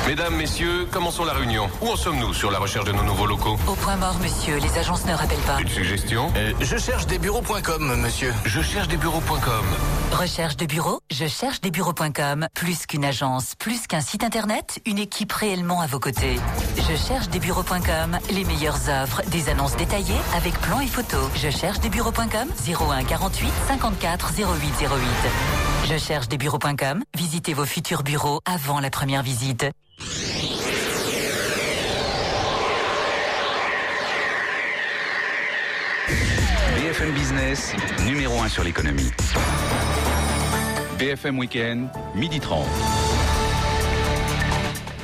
Mesdames, messieurs, commençons la réunion. Où en sommes-nous sur la recherche de nos nouveaux locaux Au point mort, monsieur. Les agences ne rappellent pas. Une suggestion Je cherche des bureaux.com, monsieur. Je cherche des bureaux.com. Recherche de bureaux Je cherche des bureaux.com. Plus qu'une agence, plus qu'un site internet, une équipe réellement à vos côtés. Je cherche des bureaux.com. Les meilleures offres, des annonces détaillées avec plans et photos. Je cherche des bureaux.com. 01 48 54 08 08. Je cherche des bureaux.com. Visitez vos futurs bureaux avant la première visite. BFM Business, numéro 1 sur l'économie. BFM Weekend, midi 30.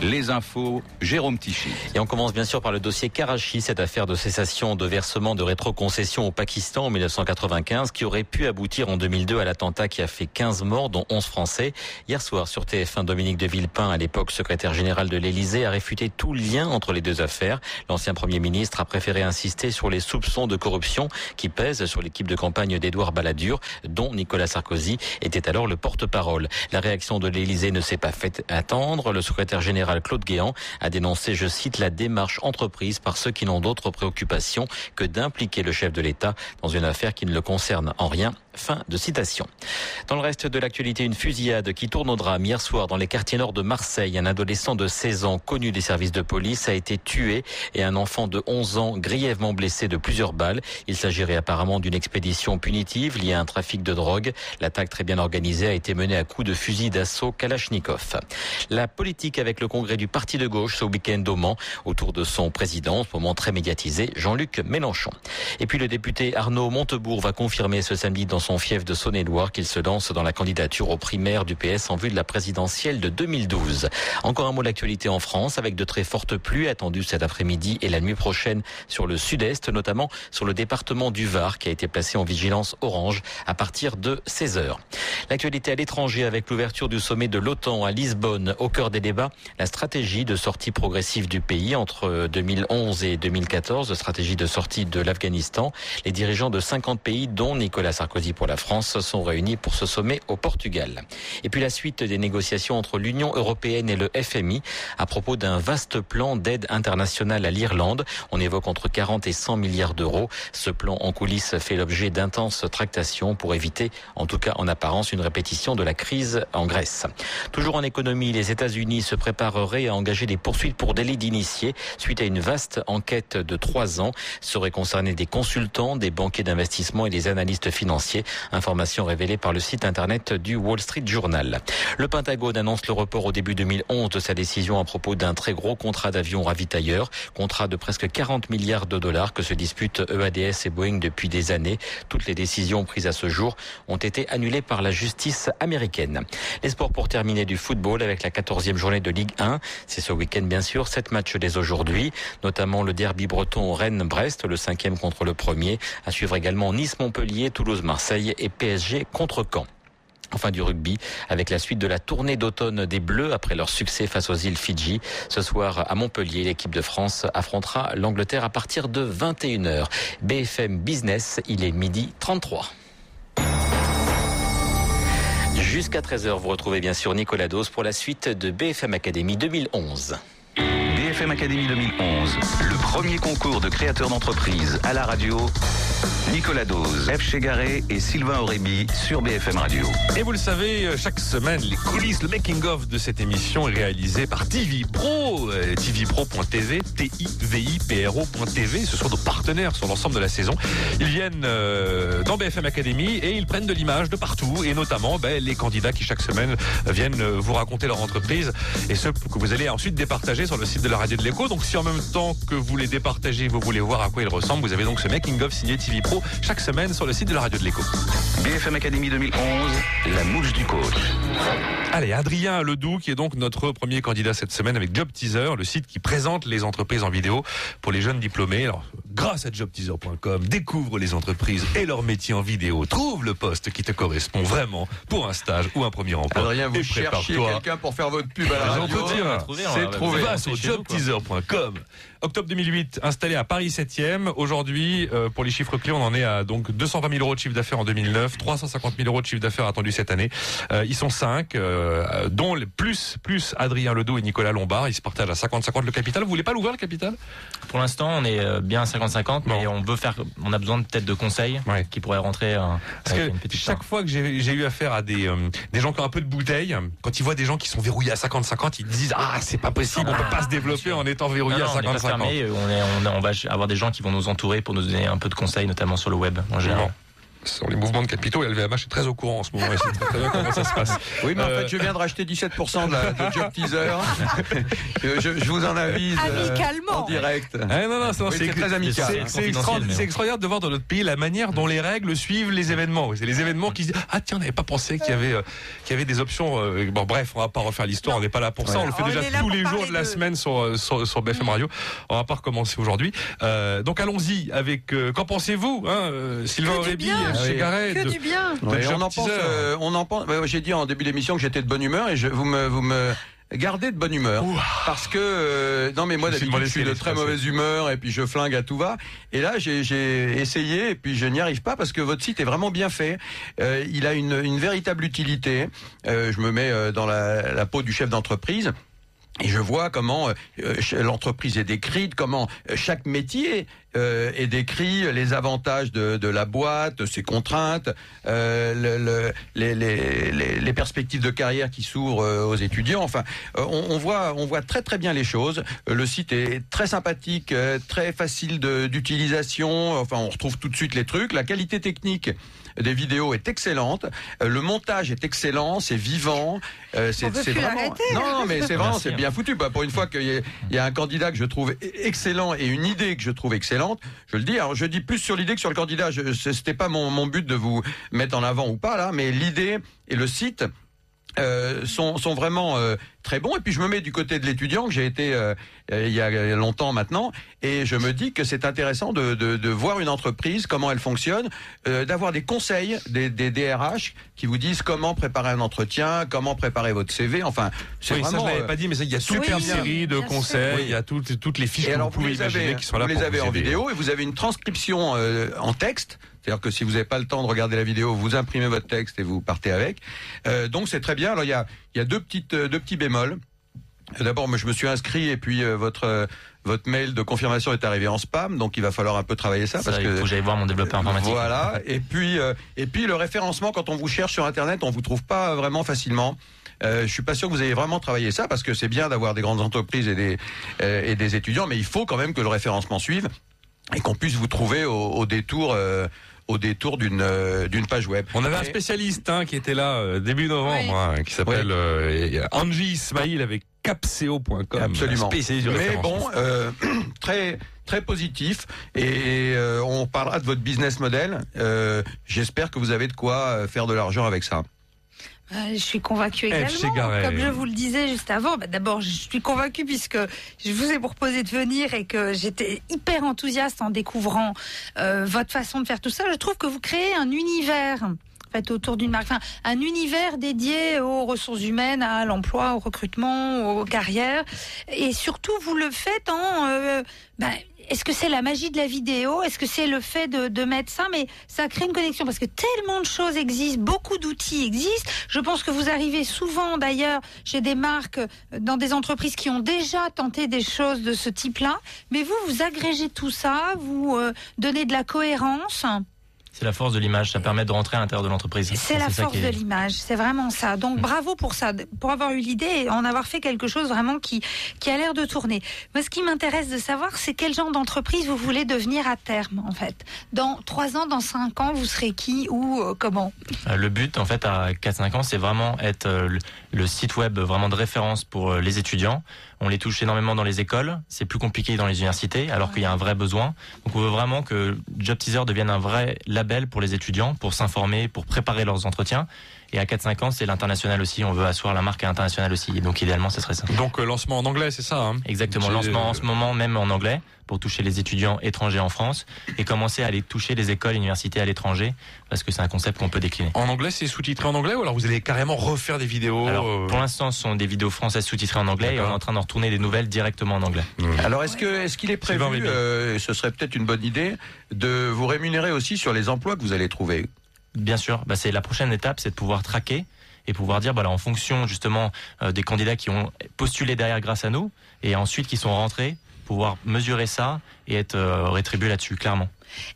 Les infos, Jérôme Tichy. Et on commence bien sûr par le dossier Karachi, cette affaire de cessation de versement de rétroconcession au Pakistan en 1995 qui aurait pu aboutir en 2002 à l'attentat qui a fait 15 morts dont 11 Français. Hier soir sur TF1, Dominique de Villepin, à l'époque secrétaire général de l'Élysée, a réfuté tout lien entre les deux affaires. L'ancien Premier ministre a préféré insister sur les soupçons de corruption qui pèsent sur l'équipe de campagne d'Édouard Balladur, dont Nicolas Sarkozy était alors le porte-parole. La réaction de l'Élysée ne s'est pas fait attendre. Le secrétaire général Claude Guéant a dénoncé, je cite, la démarche entreprise par ceux qui n'ont d'autre préoccupation que d'impliquer le chef de l'État dans une affaire qui ne le concerne en rien. Fin de citation. Dans le reste de l'actualité, une fusillade qui tourne au drame hier soir dans les quartiers nord de Marseille. Un adolescent de 16 ans connu des services de police a été tué et un enfant de 11 ans grièvement blessé de plusieurs balles. Il s'agirait apparemment d'une expédition punitive liée à un trafic de drogue. L'attaque très bien organisée a été menée à coups de fusil d'assaut Kalachnikov. La politique avec le congrès du parti de gauche ce week-end au Mans autour de son président, moment très médiatisé, Jean-Luc Mélenchon. Et puis le député Arnaud Montebourg va confirmer ce samedi dans son fief de Saône-et-Loire qu'il se lance dans la candidature aux primaires du PS en vue de la présidentielle de 2012. Encore un mot d'actualité en France avec de très fortes pluies attendues cet après-midi et la nuit prochaine sur le sud-est, notamment sur le département du Var qui a été placé en vigilance orange à partir de 16 heures. L'actualité à l'étranger avec l'ouverture du sommet de l'OTAN à Lisbonne. Au cœur des débats, la stratégie de sortie progressive du pays entre 2011 et 2014, stratégie de sortie de l'Afghanistan. Les dirigeants de 50 pays, dont Nicolas Sarkozy pour la France, sont réunis pour ce sommet au Portugal. Et puis la suite des négociations entre l'Union européenne et le FMI à propos d'un vaste plan d'aide internationale à l'Irlande. On évoque entre 40 et 100 milliards d'euros. Ce plan en coulisses fait l'objet d'intenses tractations pour éviter, en tout cas en apparence, une répétition de la crise en Grèce. Toujours en économie, les États-Unis se prépareraient à engager des poursuites pour délit d'initié suite à une vaste enquête de trois ans. Seraient concernés des consultants, des banquiers d'investissement et des analystes financiers. Information révélée par le site internet du Wall Street Journal. Le Pentagone annonce le report au début 2011 de sa décision à propos d'un très gros contrat d'avion ravitailleur. Contrat de presque 40 milliards de dollars que se disputent EADS et Boeing depuis des années. Toutes les décisions prises à ce jour ont été annulées par la justice américaine. Les sports pour terminer du football avec la 14e journée de Ligue 1. C'est ce week-end bien sûr, sept matchs dès aujourd'hui, notamment le derby breton Rennes-Brest, le cinquième contre le premier. À suivre également Nice-Montpellier, Toulouse-Marseille et PSG contre Caen. Enfin du rugby, avec la suite de la tournée d'automne des Bleus après leur succès face aux îles Fidji. Ce soir à Montpellier, l'équipe de France affrontera l'Angleterre à partir de 21h. BFM Business, il est midi 33. Jusqu'à 13h, vous retrouvez bien sûr Nicolas Dose pour la suite de BFM Academy 2011. BFM Academy 2011, le premier concours de créateurs d'entreprise à la radio. Nicolas Dose, F. Chegaré et Sylvain Aurébi sur BFM Radio. Et vous le savez, chaque semaine, les coulisses, le making-of de cette émission est réalisé par TV Pro, euh, tvpro.tv, T-I-V-I-P-R-O.tv. Ce sont nos partenaires sur l'ensemble de la saison. Ils viennent euh, dans BFM Academy et ils prennent de l'image de partout et notamment ben, les candidats qui chaque semaine viennent euh, vous raconter leur entreprise et ceux que vous allez ensuite départager sur le site de la radio de l'écho. Donc si en même temps que vous les départagez, vous voulez voir à quoi ils ressemblent, vous avez donc ce making-of signé TV Pro chaque semaine sur le site de la radio de l'écho. BFM Academy 2011, la mouche du coach. Allez, Adrien Ledoux, qui est donc notre premier candidat cette semaine avec Job Teaser, le site qui présente les entreprises en vidéo pour les jeunes diplômés. Alors, grâce à jobteaser.com, découvre les entreprises et leurs métiers en vidéo. Trouve le poste qui te correspond vraiment pour un stage ou un premier emploi. Adrien, vous prépare-toi. quelqu'un pour faire votre pub à la On radio. peut dire, C'est trouvé. Va sur jobteaser.com. octobre 2008, installé à Paris 7e. Aujourd'hui, euh, pour les chiffres clés, on en est à donc 220 000 euros de chiffre d'affaires en 2009, 350 000 euros de chiffre d'affaires attendu cette année. Euh, ils sont cinq, euh, dont les plus plus Adrien Ledoux et Nicolas Lombard. Ils se partagent à 50-50 le capital. Vous voulez pas l'ouvrir le capital? Pour l'instant, on est euh, bien à 50-50, mais on veut faire, on a besoin peut-être de conseils qui pourraient rentrer. euh, Parce que chaque fois que j'ai eu affaire à des, euh, des gens qui ont un peu de bouteille, quand ils voient des gens qui sont verrouillés à 50-50, ils disent Ah, c'est pas possible, on peut pas se développer en étant verrouillé Non, à on n'est pas 50-50. Fermé, on, est, on, on va avoir des gens qui vont nous entourer pour nous donner un peu de conseils, notamment sur le web en général. Sur les mouvements de capitaux, et LVMH est très au courant en ce moment. et c'est très, très bien comment ça se passe. Oui, mais en Euh, fait, je viens de racheter 17% de, la, de Job Teaser. Euh, je, je vous en avise. euh, Amicalement. en direct. Ah, non, non, c'est Oui, c'est très amical. c'est- hein. C'est extra- c'est extraordinaire de voir dans notre pays la manière dont les règles suivent les événements. C'est les événements qui se disent Ah, tiens, on n'avait pas pensé qu'il y avait, euh, qu'il y avait des options. euh, bon, bref, on va pas refaire l'histoire, on n'est pas là pour ça. Ouais. On le fait On déjà tous les jours de la semaine sur, euh, sur, sur BFM Radio. On va pas recommencer aujourd'hui. Euh, donc allons-y avec. euh, Qu'en pensez-vous, hein, euh, Sylvain Aurébi, Oui. Garret Que du bien. Ouais, Job on en pense. Euh, on en pense. ouais, J'ai dit en début d'émission que j'étais de bonne humeur et je, vous me vous me gardez de bonne humeur parce que euh, non mais moi Je me suis d'habitude je suis de très mauvaise humeur et puis je flingue à tout va et là j'ai j'ai essayé et puis je n'y arrive pas parce que votre site est vraiment bien fait Euh, il a une, une véritable utilité Euh, je me mets euh, dans la, la peau du chef d'entreprise et je vois comment euh, l'entreprise est décrite, comment euh, chaque métier euh, est décrit, les avantages de, de la boîte, ses contraintes, le- le- les, les- perspectives de carrière qui s'ouvrent aux étudiants. Enfin, on, voit, on voit très très bien les choses. Le site est très sympathique, très facile d'utilisation. Enfin, on retrouve tout de suite les trucs. La qualité technique des vidéos est excellente. Euh, Le montage est excellent, c'est vivant. Euh, c'est vraiment. Non, non, mais c'est vraiment, c'est bien foutu. Bah, pour une fois qu'il y, a- il y a un candidat que je trouve e- excellent et une idée que je trouve excellente, je le dis. Alors, je dis plus sur l'idée que sur le candidat. C'était pas mon, mon but de vous mettre en avant ou pas là, mais l'idée et le site. Euh, sont, sont vraiment euh, très bons et puis je me mets du côté de l'étudiant que j'ai été euh, euh, il y a longtemps maintenant et je me dis que c'est intéressant de, de, de voir une entreprise comment elle fonctionne euh, d'avoir des conseils des, des DRH qui vous disent comment préparer un entretien comment préparer votre CV enfin c'est Oui, ça je l'avais euh, pas dit, mais il y a toute Oui, une série de conseils, Oui. il y a toutes, toutes les fiches et que alors vous pouvez les imaginer avez, qui sont là vous pour les avez vous en vidéo et vous avez une transcription euh, en texte. C'est-à-dire que si vous n'avez pas le temps de regarder la vidéo, vous imprimez votre texte et vous partez avec. Euh, donc c'est très bien. Alors il y a, y a deux petites, euh, deux petits bémols. D'abord, je me suis inscrit et puis euh, votre euh, votre mail de confirmation est arrivé en spam, donc il va falloir un peu travailler ça, Ça, parce que que j'aille voir mon développeur informatique. voilà. Et puis euh, et puis le référencement quand on vous cherche sur internet, on vous trouve pas vraiment facilement. Euh, je suis pas sûr que vous ayez vraiment travaillé ça parce que c'est bien d'avoir des grandes entreprises et des euh, et des étudiants, mais il faut quand même que le référencement suive et qu'on puisse vous trouver au, au détour euh, au détour d'une euh, d'une page web. On avait un spécialiste hein, qui était là euh, début novembre, hein, qui s'appelle Oui. euh, Angie Ismail avec capseo.com. Absolument. Mais bon, euh, très très positif. Et euh, on parlera de votre business model. Euh, J'espère que vous avez de quoi faire de l'argent avec ça. Euh, je suis convaincue F. également. Comme je vous le disais juste avant, bah, d'abord, je suis convaincue puisque je vous ai proposé de venir et que j'étais hyper enthousiaste en découvrant euh, votre façon de faire tout ça. Je trouve que vous créez un univers. En fait, autour d'une marque, enfin, un univers dédié aux ressources humaines, à l'emploi, au recrutement, aux carrières, et surtout vous le faites en, euh, ben, est-ce que c'est la magie de la vidéo? Est-ce que c'est le fait de, de mettre ça? Mais ça crée une connexion parce que tellement de choses existent, beaucoup d'outils existent. Je pense que vous arrivez souvent d'ailleurs chez des marques, euh, dans des entreprises qui ont déjà tenté des choses de ce type-là. Mais vous, vous agrégez tout ça, vous euh, donnez de la cohérence. C'est la force de l'image, ça permet de rentrer à l'intérieur de l'entreprise. C'est la force est- de l'image, c'est vraiment ça. Donc Mm. bravo pour ça, pour avoir eu l'idée et en avoir fait quelque chose vraiment qui, qui a l'air de tourner. Moi, ce qui m'intéresse de savoir, c'est quel genre d'entreprise vous voulez devenir à terme, en fait. Dans trois ans, dans cinq ans, vous serez qui ou euh, comment? Euh, Le but, en fait, à 4-5 ans, c'est vraiment être euh, le, site web vraiment de référence pour les étudiants. On les touche énormément dans les écoles. C'est plus compliqué dans les universités, alors qu'il y a un vrai besoin. Donc, on veut vraiment que Job Teaser devienne un vrai label pour les étudiants, pour s'informer, pour préparer leurs entretiens. Et à 4-5 ans, c'est l'international aussi. On veut asseoir la marque à l'international aussi. Et donc, idéalement, ce serait ça. Donc euh, lancement en anglais, c'est ça hein? Exactement. Lancement en ce moment même en anglais. pour toucher les étudiants étrangers en France et commencer à aller toucher les écoles, universités à l'étranger parce que c'est un concept qu'on peut décliner. En anglais, c'est sous-titré en anglais ou alors vous allez carrément refaire des vidéos Alors, euh, pour l'instant, ce sont des vidéos françaises sous-titrées en anglais et on est en train d'en retourner des nouvelles directement en anglais. Alors est-ce que est-ce qu'il est prévu, euh, ce serait peut-être une bonne idée, de vous rémunérer aussi sur les emplois que vous allez trouver? Bien sûr, bah, c'est la prochaine étape, c'est de pouvoir traquer et pouvoir dire, bah, là, en fonction justement euh, des candidats qui ont postulé derrière grâce à nous et ensuite qui sont rentrés, pouvoir mesurer ça et être euh, rétribué là-dessus, clairement.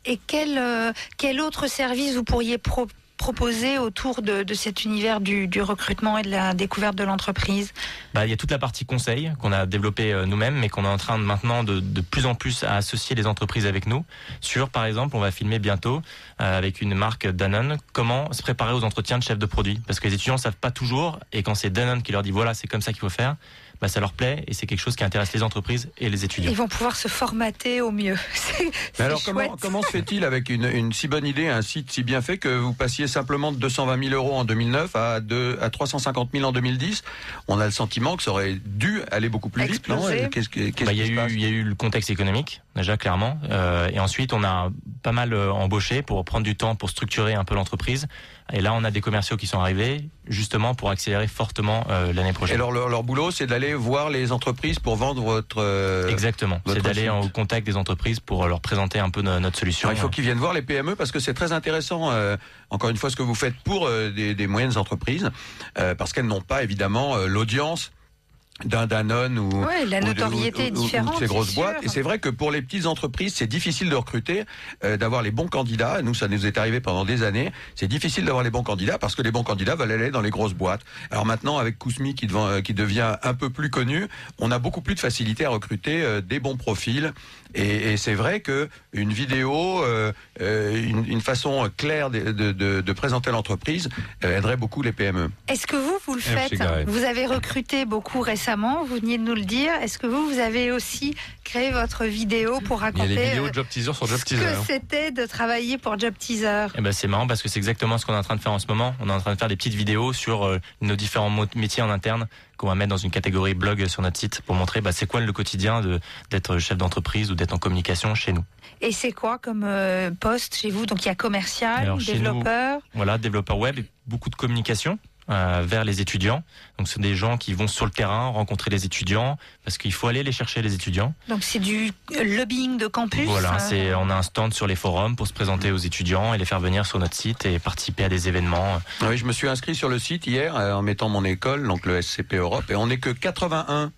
Et quel, euh, quel autre service vous pourriez pro- proposer autour de, cet univers du, recrutement et de la découverte de l'entreprise Bah, il y a toute la partie conseil qu'on a développé euh, nous-mêmes, mais qu'on est en train maintenant de, plus en plus à associer les entreprises avec nous. Sur, par exemple, on va filmer bientôt euh, avec une marque Danone comment se préparer aux entretiens de chef de produit, parce que les étudiants savent pas toujours, et quand c'est Danone qui leur dit voilà, c'est comme ça qu'il faut faire, bah, ça leur plaît et c'est quelque chose qui intéresse les entreprises et les étudiants. Ils vont pouvoir se formater au mieux. C'est- Mais c'est alors chouette. comment, comment se fait-il avec une, une si bonne idée, un site si bien fait que vous passiez simplement de 220 000 euros en 2009 à, deux- à 350 000 en 2010 On a le sentiment que ça aurait dû aller beaucoup plus vite, non? Qu'est-ce que- qu'est-ce Bah, il y a qui se eu, passe? il y a eu le contexte économique déjà clairement, Euh, et ensuite on a pas mal euh, embauché pour prendre du temps pour structurer un peu l'entreprise. Et là, on a des commerciaux qui sont arrivés justement pour accélérer fortement euh, l'année prochaine. Et leur, leur, leur boulot, c'est d'aller voir les entreprises pour vendre votre. euh, Exactement. C'est d'aller au contact des entreprises pour leur présenter un peu no- notre solution. Alors, il faut qu'ils viennent voir les PME parce que c'est très intéressant. euh, encore une fois, ce que vous faites pour euh, des, des moyennes entreprises, euh, parce qu'elles n'ont pas évidemment euh, l'audience d'un Danone ou, Ouais, la ou de- notoriété ou- de ces grosses boîtes. sûr. Et c'est vrai que pour les petites entreprises, c'est difficile de recruter, euh, d'avoir les bons candidats. Nous, ça nous est arrivé pendant des années. C'est difficile d'avoir les bons candidats parce que les bons candidats veulent aller dans les grosses boîtes. Alors maintenant, avec Kousmi qui, devant- euh, qui devient un peu plus connu, on a beaucoup plus de facilité à recruter euh, des bons profils. Et, et c'est vrai que une vidéo, euh, euh, une, une façon claire de, de- de- de présenter l'entreprise euh, aiderait beaucoup les PME. Est-ce que vous, vous le faites. Vous avez recruté beaucoup récemment, vous veniez de nous le dire. Est-ce que vous, vous avez aussi créé votre vidéo pour Il y a raconter des vidéos euh, de job teaser sur job ce teaser. que c'était de travailler pour Job Teaser? Eh ben, c'est marrant parce que c'est exactement ce qu'on est en train de faire en ce moment. On est en train de faire des petites vidéos sur euh, nos différents métiers en interne qu'on va mettre dans une catégorie blog sur notre site pour montrer bah, c'est quoi le quotidien de d'être chef d'entreprise ou d'être en communication chez nous. Et c'est quoi comme euh, poste chez vous? Donc il y a commercial, Alors, chez nous, développeur? Voilà, développeur web et beaucoup de communication. Euh, vers les étudiants. Donc, ce sont des gens qui vont sur le terrain rencontrer les étudiants parce qu'il faut aller les chercher les étudiants. Donc c'est du lobbying de campus. Voilà, euh, c'est on a un stand sur les forums pour se présenter aux étudiants et les faire venir sur notre site et participer à des événements. Ah Oui, je me suis inscrit sur le site hier euh, en mettant mon école, donc le SCP Europe, et on n'est que 81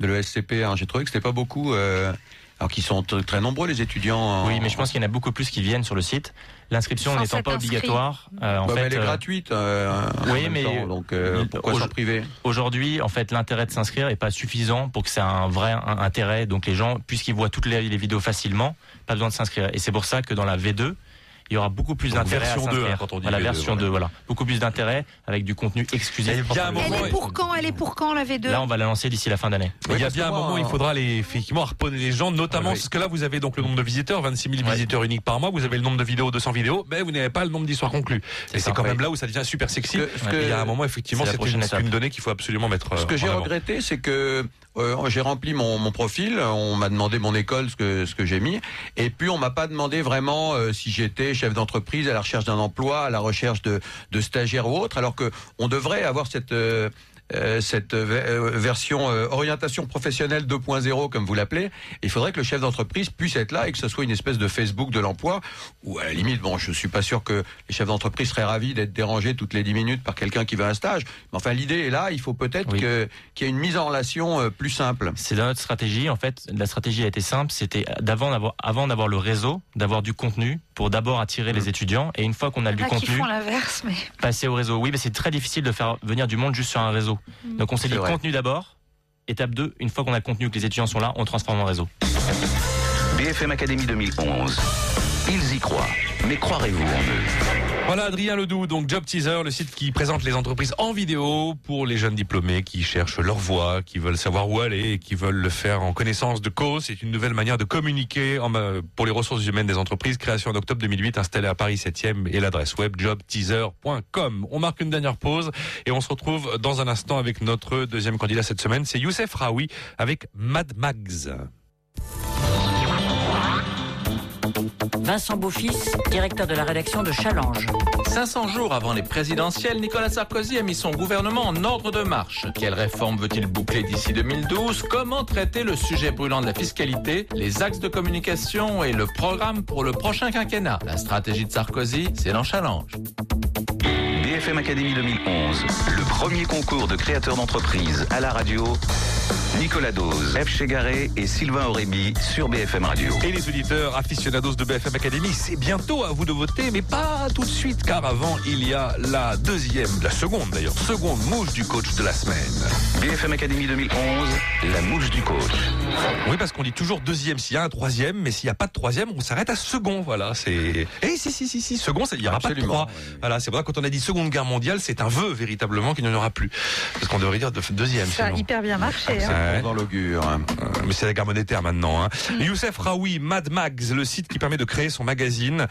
de l'ESCP. hein. J'ai trouvé que c'était pas beaucoup. euh, alors qu'ils sont très nombreux les étudiants. en- Oui, mais je pense qu'il y en a beaucoup plus qui viennent sur le site. L'inscription n'étant pas obligatoire, euh, en Bah, mais fait, elle est euh, gratuite. euh, oui, mais temps, donc euh, pourquoi s'en priver Aujourd'hui, en fait, l'intérêt de s'inscrire est pas suffisant pour que c'est un vrai un- intérêt. Donc les gens, puisqu'ils voient toutes les, les vidéos facilement, pas besoin de s'inscrire. Et c'est pour ça que dans la V2, il y aura beaucoup plus d'intérêt à version 2, s'inscrire. hein, quand on dit Voilà, V2, version voilà. 2, voilà. Beaucoup plus d'intérêt avec du contenu exclusif. Il y a un propre. Elle est pour quand Elle est pour quand la V2 Là, on va la lancer d'ici la fin d'année. il y a bien un moment, il faudra les, effectivement harponner les gens, notamment Oui. parce que là, vous avez donc le nombre de visiteurs, 26 000 visiteurs uniques par mois, vous avez le nombre de vidéos, 200 vidéos, mais vous n'avez pas le nombre d'histoires conclues. Et c'est quand même là où ça devient super sexy. Ce ce il y a un moment, effectivement, C'est la une, donnée qu'il faut absolument mettre. Ce euh, que j'ai regretté, c'est que euh, j'ai rempli mon, mon profil, on m'a demandé mon école, ce que, ce que j'ai mis, et puis on m'a pas demandé vraiment euh, si j'étais chef d'entreprise à la recherche d'un emploi, à la recherche de, de stagiaires ou autre, alors que on devrait avoir cette euh, cette euh, ver- euh, version euh, orientation professionnelle 2.0 comme vous l'appelez, il faudrait que le chef d'entreprise puisse être là et que ce soit une espèce de Facebook de l'emploi ou à la limite bon je suis pas sûr que les chefs d'entreprise seraient ravis d'être dérangés toutes les 10 minutes par quelqu'un qui veut un stage mais enfin l'idée est là il faut peut-être que qu'il y ait une mise en relation euh, plus simple C'est dans notre stratégie. En fait, la stratégie a été simple. C'était d'avant d'avoir, avant d'avoir le réseau, d'avoir du contenu pour d'abord attirer les étudiants. Et une fois qu'on a du contenu, font mais passer au réseau. Oui, mais c'est très difficile de faire venir du monde juste sur un réseau. Mm. Donc on s'est C'est dit vrai. contenu d'abord. Étape 2, une fois qu'on a le contenu, que les étudiants sont là, on transforme en réseau. BFM Academy 2011. Ils y croient. Mais croirez-vous en eux? Voilà Adrien Ledoux, donc Job Teaser, le site qui présente les entreprises en vidéo pour les jeunes diplômés qui cherchent leur voie, qui veulent savoir où aller et qui veulent le faire en connaissance de cause. C'est une nouvelle manière de communiquer euh, pour les ressources humaines des entreprises. Création en octobre 2008, installée à Paris 7e et l'adresse web jobteaser.com. On marque une dernière pause et on se retrouve dans un instant avec notre deuxième candidat cette semaine. C'est Youssef Raoui avec Mad Mags. Vincent Beaufils, directeur de la rédaction de Challenge. 500 jours avant les présidentielles, Nicolas Sarkozy a mis son gouvernement en ordre de marche. Quelle réforme veut-il boucler d'ici 2012 Comment traiter le sujet brûlant de la fiscalité, les axes de communication et le programme pour le prochain quinquennat? La stratégie de Sarkozy, c'est dans Challenge. BFM Academy 2011, le premier concours de créateurs d'entreprise à la radio. Nicolas Dose, F. Chegaré et Sylvain Aurébi sur BFM Radio. Et les auditeurs aficionados de BFM Academy, c'est bientôt à vous de voter, mais pas tout de suite, car avant, il y a la deuxième, la seconde d'ailleurs, seconde mouche du coach de la semaine. BFM Academy 2011, la mouche du coach. Oui, parce qu'on dit toujours deuxième s'il y a un troisième, mais s'il n'y a pas de troisième, on s'arrête à second. Voilà, c'est. Eh si, si, si, si, second, il n'y aura pas de trois. Voilà, c'est vrai quand on a dit Seconde Guerre mondiale, c'est un vœu véritablement qu'il n'y en aura plus, parce qu'on devrait dire de- deuxième. Ça a hyper bien marché. hein. Ouais. Dans l'augure. hein. Euh, mais c'est la guerre monétaire maintenant. Hein. Youssef Raoui, Mad Mags, le site qui permet de créer son magazine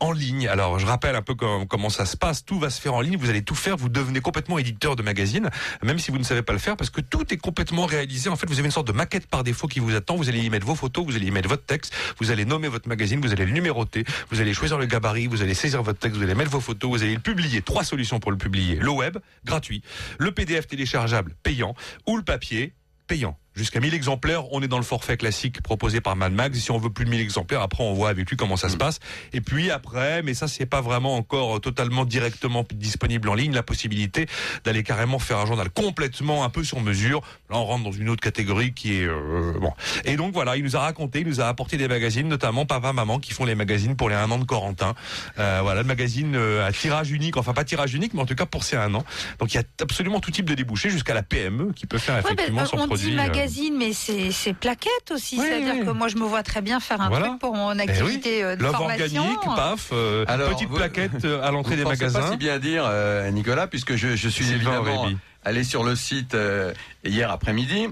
en ligne. Alors, je rappelle un peu com- comment ça se passe. Tout va se faire en ligne. Vous allez tout faire. Vous devenez complètement éditeur de magazine, même si vous ne savez pas le faire, parce que tout est complètement réalisé. En fait, vous avez une sorte de maquette par défaut qui vous attend. Vous allez y mettre vos photos, vous allez y mettre votre texte, vous allez nommer votre magazine, vous allez le numéroter, vous allez choisir le gabarit, vous allez saisir votre texte, vous allez mettre vos photos, vous allez le publier. Trois solutions pour le publier. Le web, gratuit. Le PDF téléchargeable, payant. Ou le papier, payant. Jusqu'à 1000 exemplaires, on est dans le forfait classique proposé par Mad Max. Si on veut plus de 1000 exemplaires, après on voit avec lui comment ça se passe. Et puis après, mais ça c'est pas vraiment encore totalement directement disponible en ligne, la possibilité d'aller carrément faire un journal complètement un peu sur mesure. Là on rentre dans une autre catégorie qui est euh, bon. Et donc voilà, il nous a raconté, il nous a apporté des magazines, notamment Papa Maman qui font les magazines pour les un an de Corentin. Euh, voilà, le magazine euh, à tirage unique, enfin pas tirage unique, mais en tout cas pour ces un an. Donc il y a absolument tout type de débouchés jusqu'à la PME qui peut faire Ouais, ben, effectivement son on produit. dit magazine, mais c'est c'est plaquette aussi. Oui, C'est-à-dire oui. que moi, je me vois très bien faire un Voilà. truc pour mon Eh activité euh, de Love formation. organique, paf, euh, Alors, petite vous- plaquette euh, à l'entrée des magasins. pas si bien dire, euh, Nicolas, puisque je, je suis évidemment allé sur le site euh, hier après-midi.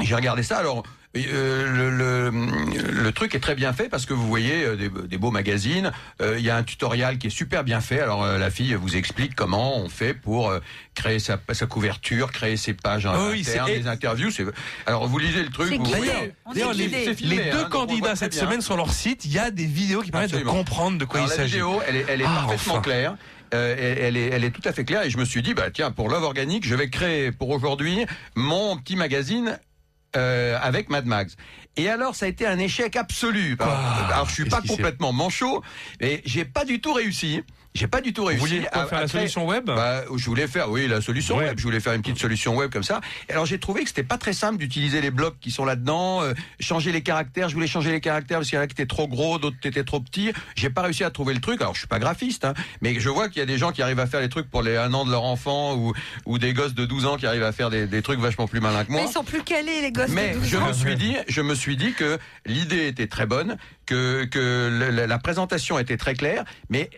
J'ai regardé ça. Alors, euh, le, le, le truc est très bien fait parce que vous voyez euh, des, des beaux magazines. Euh, Il y a un tutoriel qui est super bien fait. Alors, euh, la fille vous explique comment on fait pour euh, créer sa, sa couverture, créer ses pages Oh oui, interne, c'est- des interviews. Alors, vous lisez le truc. Vous voyez. Les, filmé, les hein, deux voit candidats cette bien. semaine sur leur site, il y a des vidéos qui permettent Absolument. de comprendre de quoi Alors, il la s'agit. vidéo, elle est, elle est Ah, parfaitement enfin. claire. Euh, elle, elle est, elle est tout à fait claire et je me suis dit bah tiens pour Love Organique je vais créer pour aujourd'hui mon petit magazine euh, avec Mad Max. Et alors ça a été un échec absolu. Alors, alors je suis pas complètement manchot et j'ai pas du tout réussi. J'ai pas du tout réussi. vouliez quoi, faire la créer- solution web bah, Je voulais faire, oui, la solution Ouais. web. Je voulais faire une petite solution web comme ça. Et alors j'ai trouvé que c'était pas très simple d'utiliser les blocs qui sont là-dedans, euh, changer les caractères. Je voulais changer les caractères parce qu'il y en a qui étaient trop gros, d'autres qui étaient trop petits. J'ai pas réussi à trouver le truc. Alors je suis pas graphiste, hein, mais je vois qu'il y a des gens qui arrivent à faire les trucs pour les un an de leur enfant ou, ou des gosses de 12 ans qui arrivent à faire des, des trucs vachement plus malins que moi. Mais ils sont plus calés, les gosses Mais de 12 je ans. me suis dit, je me suis dit que l'idée était très bonne, que que la, la présentation était très claire, mais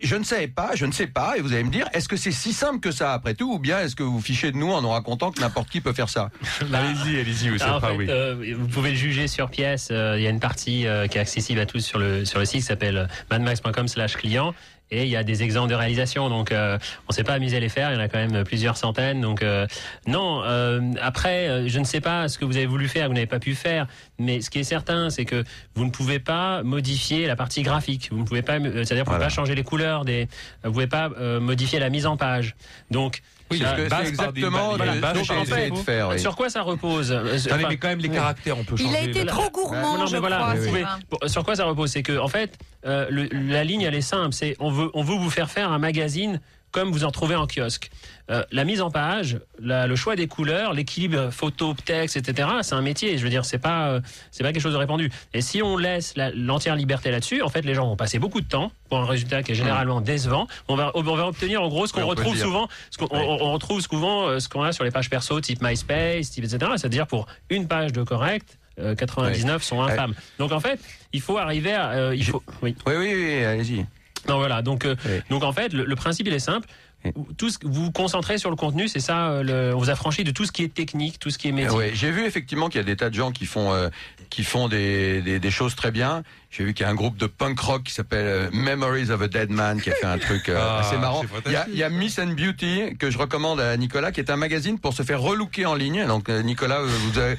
je ne savais pas, je ne sais pas, et vous allez me dire, est-ce que c'est si simple que ça après tout, ou bien est-ce que vous fichez de nous en nous racontant que n'importe qui peut faire ça Allez-y, allez-y, vous savez pas, oui. euh, vous pouvez le juger sur pièce. Euh, Il y a une partie euh, qui est accessible à tous sur le sur le site qui s'appelle madmax.com/client. Et il y a des exemples de réalisation, donc euh, on ne s'est pas amusé à les faire. Il y en a quand même plusieurs centaines. Donc euh, non. euh, après, euh, je ne sais pas ce que vous avez voulu faire, vous n'avez pas pu faire. Mais ce qui est certain, c'est que vous ne pouvez pas modifier la partie graphique. Vous ne pouvez pas, euh, c'est-à-dire, vous ne pouvez pas changer les couleurs des. Vous pouvez pas euh, modifier la mise en page. Donc Oui, ça- parce que c'est exactement Voilà. en j'ai fait, essayé de faire, oui. Sur quoi ça repose Attendez, Enfin, mais quand même les oui. caractères, on peut changer. Il a été trop gourmand, non, mais je voilà, crois. vous pouvez- sur quoi ça repose? C'est que en fait, euh, le- la ligne elle est simple. C'est on veut on veut vous faire faire un magazine comme vous en trouvez en kiosque. Euh, la mise en page, la- le choix des couleurs, l'équilibre photo, texte, etc. C'est un métier. Je veux dire, c'est pas euh, c'est pas quelque chose de répandu. Et si on laisse la- l'entière liberté là-dessus, en fait, les gens vont passer beaucoup de temps pour un résultat qui est généralement décevant. On va on va obtenir en gros ce qu'on Oui, retrouve souvent, ce qu'on- on, on retrouve souvent euh, ce qu'on a sur les pages perso type MySpace, type etc. C'est-à-dire pour une page de correct. euh, 99 sont infâmes. Donc en fait, il faut arriver à. il faut, oui. Oui, oui, oui, allez-y. Non voilà, donc euh, donc en fait le, le principe il est simple. tout ce, vous vous concentrez sur le contenu, c'est ça, euh, le, on vous affranchit de tout ce qui est technique, tout ce qui est métier. Oui, j'ai vu effectivement qu'il y a des tas de gens qui font euh, qui font des, des, des choses très bien. J'ai vu qu'il y a un groupe de punk rock qui s'appelle euh, Memories of a Dead Man qui a fait un truc euh, Ah, assez marrant. Il y, a, il y a Miss and Beauty que je recommande à Nicolas, qui est un magazine pour se faire relooker en ligne. Donc Nicolas, vous avez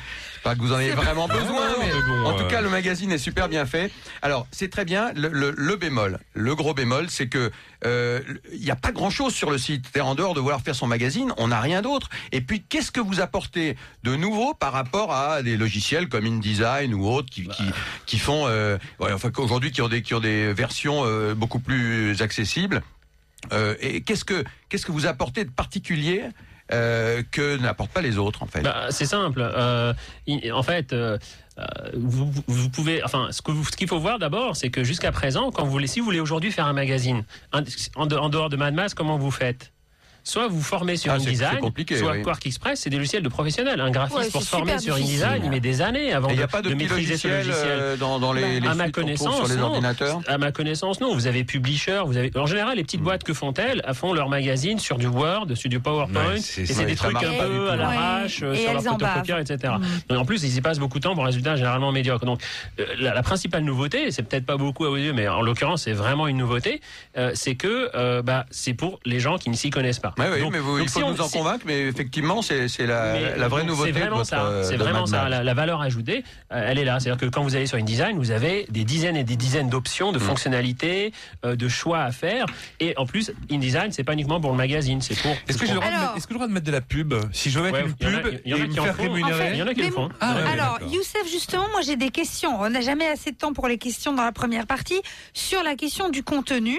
pas que vous en ayez vraiment besoin, mais en tout euh, cas le magazine est super bien fait. Alors c'est très bien. Le, le- le bémol, le gros bémol, c'est que euh, il n'y a pas grand chose sur le site. En dehors de vouloir faire son magazine, on n'a rien d'autre. Et puis qu'est-ce que vous apportez de nouveau par rapport à des logiciels comme InDesign ou autres qui, qui, qui font, euh, ouais, enfin qu'aujourd'hui qui ont des qui ont des versions euh, beaucoup plus accessibles. Euh, et qu'est-ce que qu'est-ce que vous apportez de particulier euh, que n'apportent pas les autres en fait Bah, c'est simple. Euh, en fait, euh, vous, pouvez. Enfin, ce qu'il faut voir d'abord, c'est que jusqu'à présent, quand vous voulez, si vous voulez aujourd'hui faire un magazine, en, de- en dehors de Mad Max, comment vous faites? Soit vous formez sur Ah, InDesign, soit oui. Quark Express, c'est des logiciels de professionnels. Un graphiste Ouais, pour se former sur. InDesign, il met des années avant de, n'y a pas de, de petits maîtriser ce logiciel. euh, dans, dans les, les à ma connaissance, sur les non. ordinateurs? À ma connaissance, non. Vous avez Publisher, vous avez. En général, les petites boîtes que font-elles, elles font leur magazine sur du Word, sur du PowerPoint, Ouais, c'est- et c'est des trucs un peu à l'arrache Et sur leur photocopieur, etc. Mm. En plus, ils y passent beaucoup de temps pour un résultat généralement médiocre. Donc, euh, la, la principale nouveauté, c'est peut-être pas beaucoup à vos yeux, mais en l'occurrence, c'est vraiment une nouveauté, euh, c'est que euh, bah, c'est pour les gens qui ne s'y connaissent pas. Ouais, oui, Donc- mais vous, donc il faut si on- nous en si- convaincre, mais effectivement, c'est c'est la, mais la vraie donc, nouveauté C'est de vraiment votre, ça. euh, C'est de vraiment ça. La, la valeur ajoutée, euh, elle est là. C'est-à-dire que quand vous allez sur InDesign, vous avez des dizaines et des dizaines d'options, Mm. de fonctionnalités, euh, de choix à faire. Et en plus, InDesign, c'est pas uniquement pour le magazine, c'est pour. Est-ce que j'ai le droit de Alors- mettre- que de mettre de la pub Si je veux mettre Ouais, une il y pub il y en a qui faire font. rémunérer Il y en a qui le font. Ah, Alors. Youssef, justement, moi j'ai des questions. On n'a jamais assez de temps pour les questions dans la première partie. Sur la question du contenu,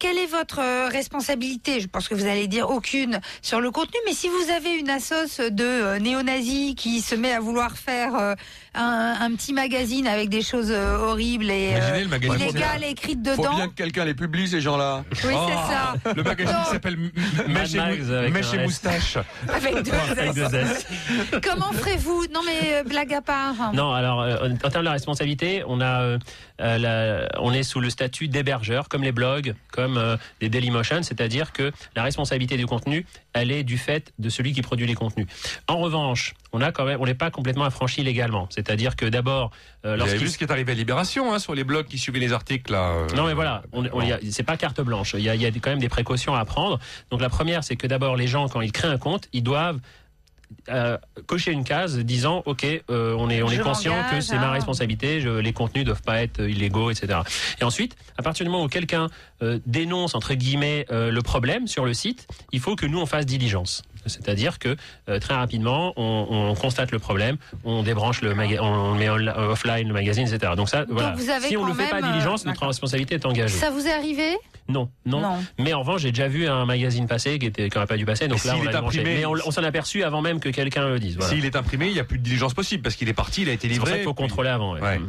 quelle est votre euh, responsabilité? Je pense que vous allez dire aucune sur le contenu, mais si vous avez une assoce de euh, néo-nazis qui se met à vouloir faire euh, un, un petit magazine avec des choses euh, horribles et Imaginez le magazine. illégales écrites Faut dedans. bien que quelqu'un les publie, ces gens-là. Oui, Oh, c'est ça. Le magazine s'appelle Mèche et. Moustache. Avec deux Avec deux S. Comment ferez-vous? Non, mais euh, blague à part. Non, alors euh, en termes de responsabilité, on a, euh, euh, la- on est sous le statut d'hébergeur, comme les blogs, comme euh, les Dailymotion, c'est-à-dire que la responsabilité du contenu, elle est du fait de celui qui produit les contenus. En revanche, on a quand même, on n'est pas complètement affranchi légalement, c'est-à-dire que d'abord, euh, lorsqu'il vu ce qui est arrivé à Libération hein, sur les blogs qui suivaient les articles là. euh, non mais voilà, on, on- c'est pas carte blanche. Il y a, il y a quand même des précautions à prendre. Donc la première, c'est que d'abord les gens, quand ils créent un compte, ils doivent euh, cocher une case disant ok euh, on est on Je est conscient que c'est ma responsabilité je, les contenus doivent pas être illégaux etc et ensuite à partir du moment où quelqu'un euh, dénonce entre guillemets euh, le problème sur le site il faut que nous on fasse diligence. C'est-à-dire que très rapidement on, on constate le problème on débranche le on met offline le magazine etc donc ça voilà. Vous avez si on ne fait pas diligence notre responsabilité est engagée. Ça vous est arrivé non, non, Non. Mais en revanche, j'ai déjà vu un magazine passer qui était pas dû passer. Donc là, on est imprimé- Mais on, on s'en a aperçu avant même que quelqu'un le dise. Voilà. S'il est imprimé, il n'y a plus de diligence possible parce qu'il est parti, il a été C'est pour livré. ça qu'il faut puis- contrôler avant. ouais. Ouais.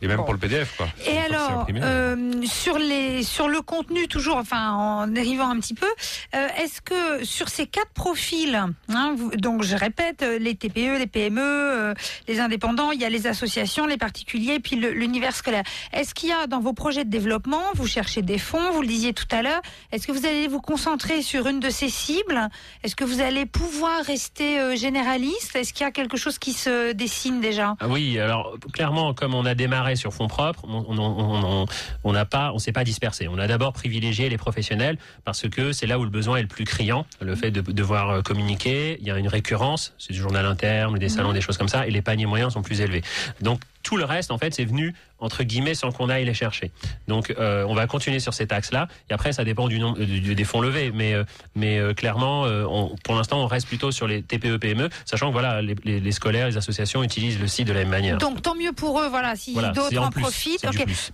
Et même Bon. pour le PDF quoi. Et alors, imprimé. euh, sur les sur le contenu toujours, enfin en dérivant un petit peu, euh, est-ce que sur ces quatre profils, hein, vous- donc je répète, euh, les TPE, les PME, euh, les indépendants, il y a les associations, les particuliers, puis l'univers scolaire. Est-ce qu'il y a dans vos projets de développement, vous cherchez des fonds, vous le disiez tout à l'heure, est-ce que vous allez vous concentrer sur une de ces cibles? Est-ce que vous allez pouvoir rester euh, généraliste? Est-ce qu'il y a quelque chose qui se dessine déjà? Ah oui, alors clairement, comme on a démarré sur fonds propres, on on- on- on- on n'a pas, on s'est pas dispersé. On a d'abord privilégié les professionnels parce que c'est là où le besoin est le plus criant. Le fait de devoir euh, communiquer, il y a une récurrence, c'est du journal interne, des salons, des choses comme ça, et les paniers moyens sont plus élevés. Donc tout le reste, en fait, c'est venu entre guillemets sans qu'on aille les chercher. Donc euh, on va continuer sur cet axe-là. Et après, ça dépend du nombre du- des fonds levés, mais euh, mais euh, clairement, on- pour l'instant, on reste plutôt sur les TPE PME, sachant que voilà, les, les- les scolaires, les associations utilisent le site de la même manière. Donc tant mieux pour eux, voilà, si Voilà, d'autres en en profitent.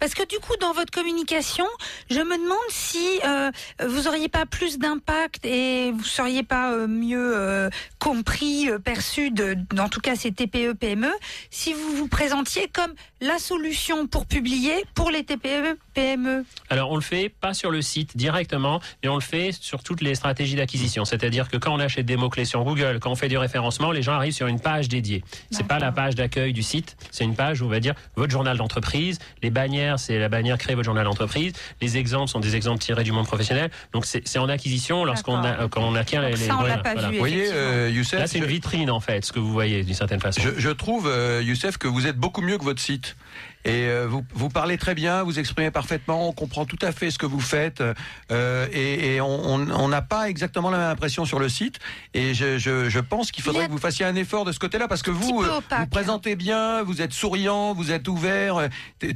Parce que du coup, dans votre communication, je me demande si vous auriez pas plus d'impact et vous seriez pas mieux compris, perçu de, en tout cas ces TPE PME, si vous vous présentiez comme la solution pour publier pour les TPE, PME Alors on le fait pas sur le site directement, mais on le fait sur toutes les stratégies d'acquisition. C'est-à-dire que quand on achète des mots-clés sur Google, quand on fait du référencement, les gens arrivent sur une page dédiée. C'est pas la page d'accueil du site, c'est une page où on va dire votre journal d'entreprise. Les bannières, c'est la bannière créer votre journal d'entreprise. Les exemples sont des exemples tirés du monde professionnel. Donc c'est en acquisition lorsqu'on quand on acquiert les. les Ça, on l'a voilà, pas voilà. vu, Vous voyez, euh, Youssef, Là c'est une vitrine en fait, ce que vous voyez d'une certaine façon. Je, je trouve, euh, Youssef, que vous êtes beaucoup mieux que votre site. Et euh, vous, vous parlez très bien, vous exprimez parfaitement, on comprend tout à fait ce que vous faites. euh, et et on on- on n'a pas exactement la même impression sur le site. Et je, je, je pense qu'il faudrait que vous fassiez un effort de ce côté-là, parce que vous, euh, vous présentez bien, vous êtes souriant, vous êtes ouvert, euh,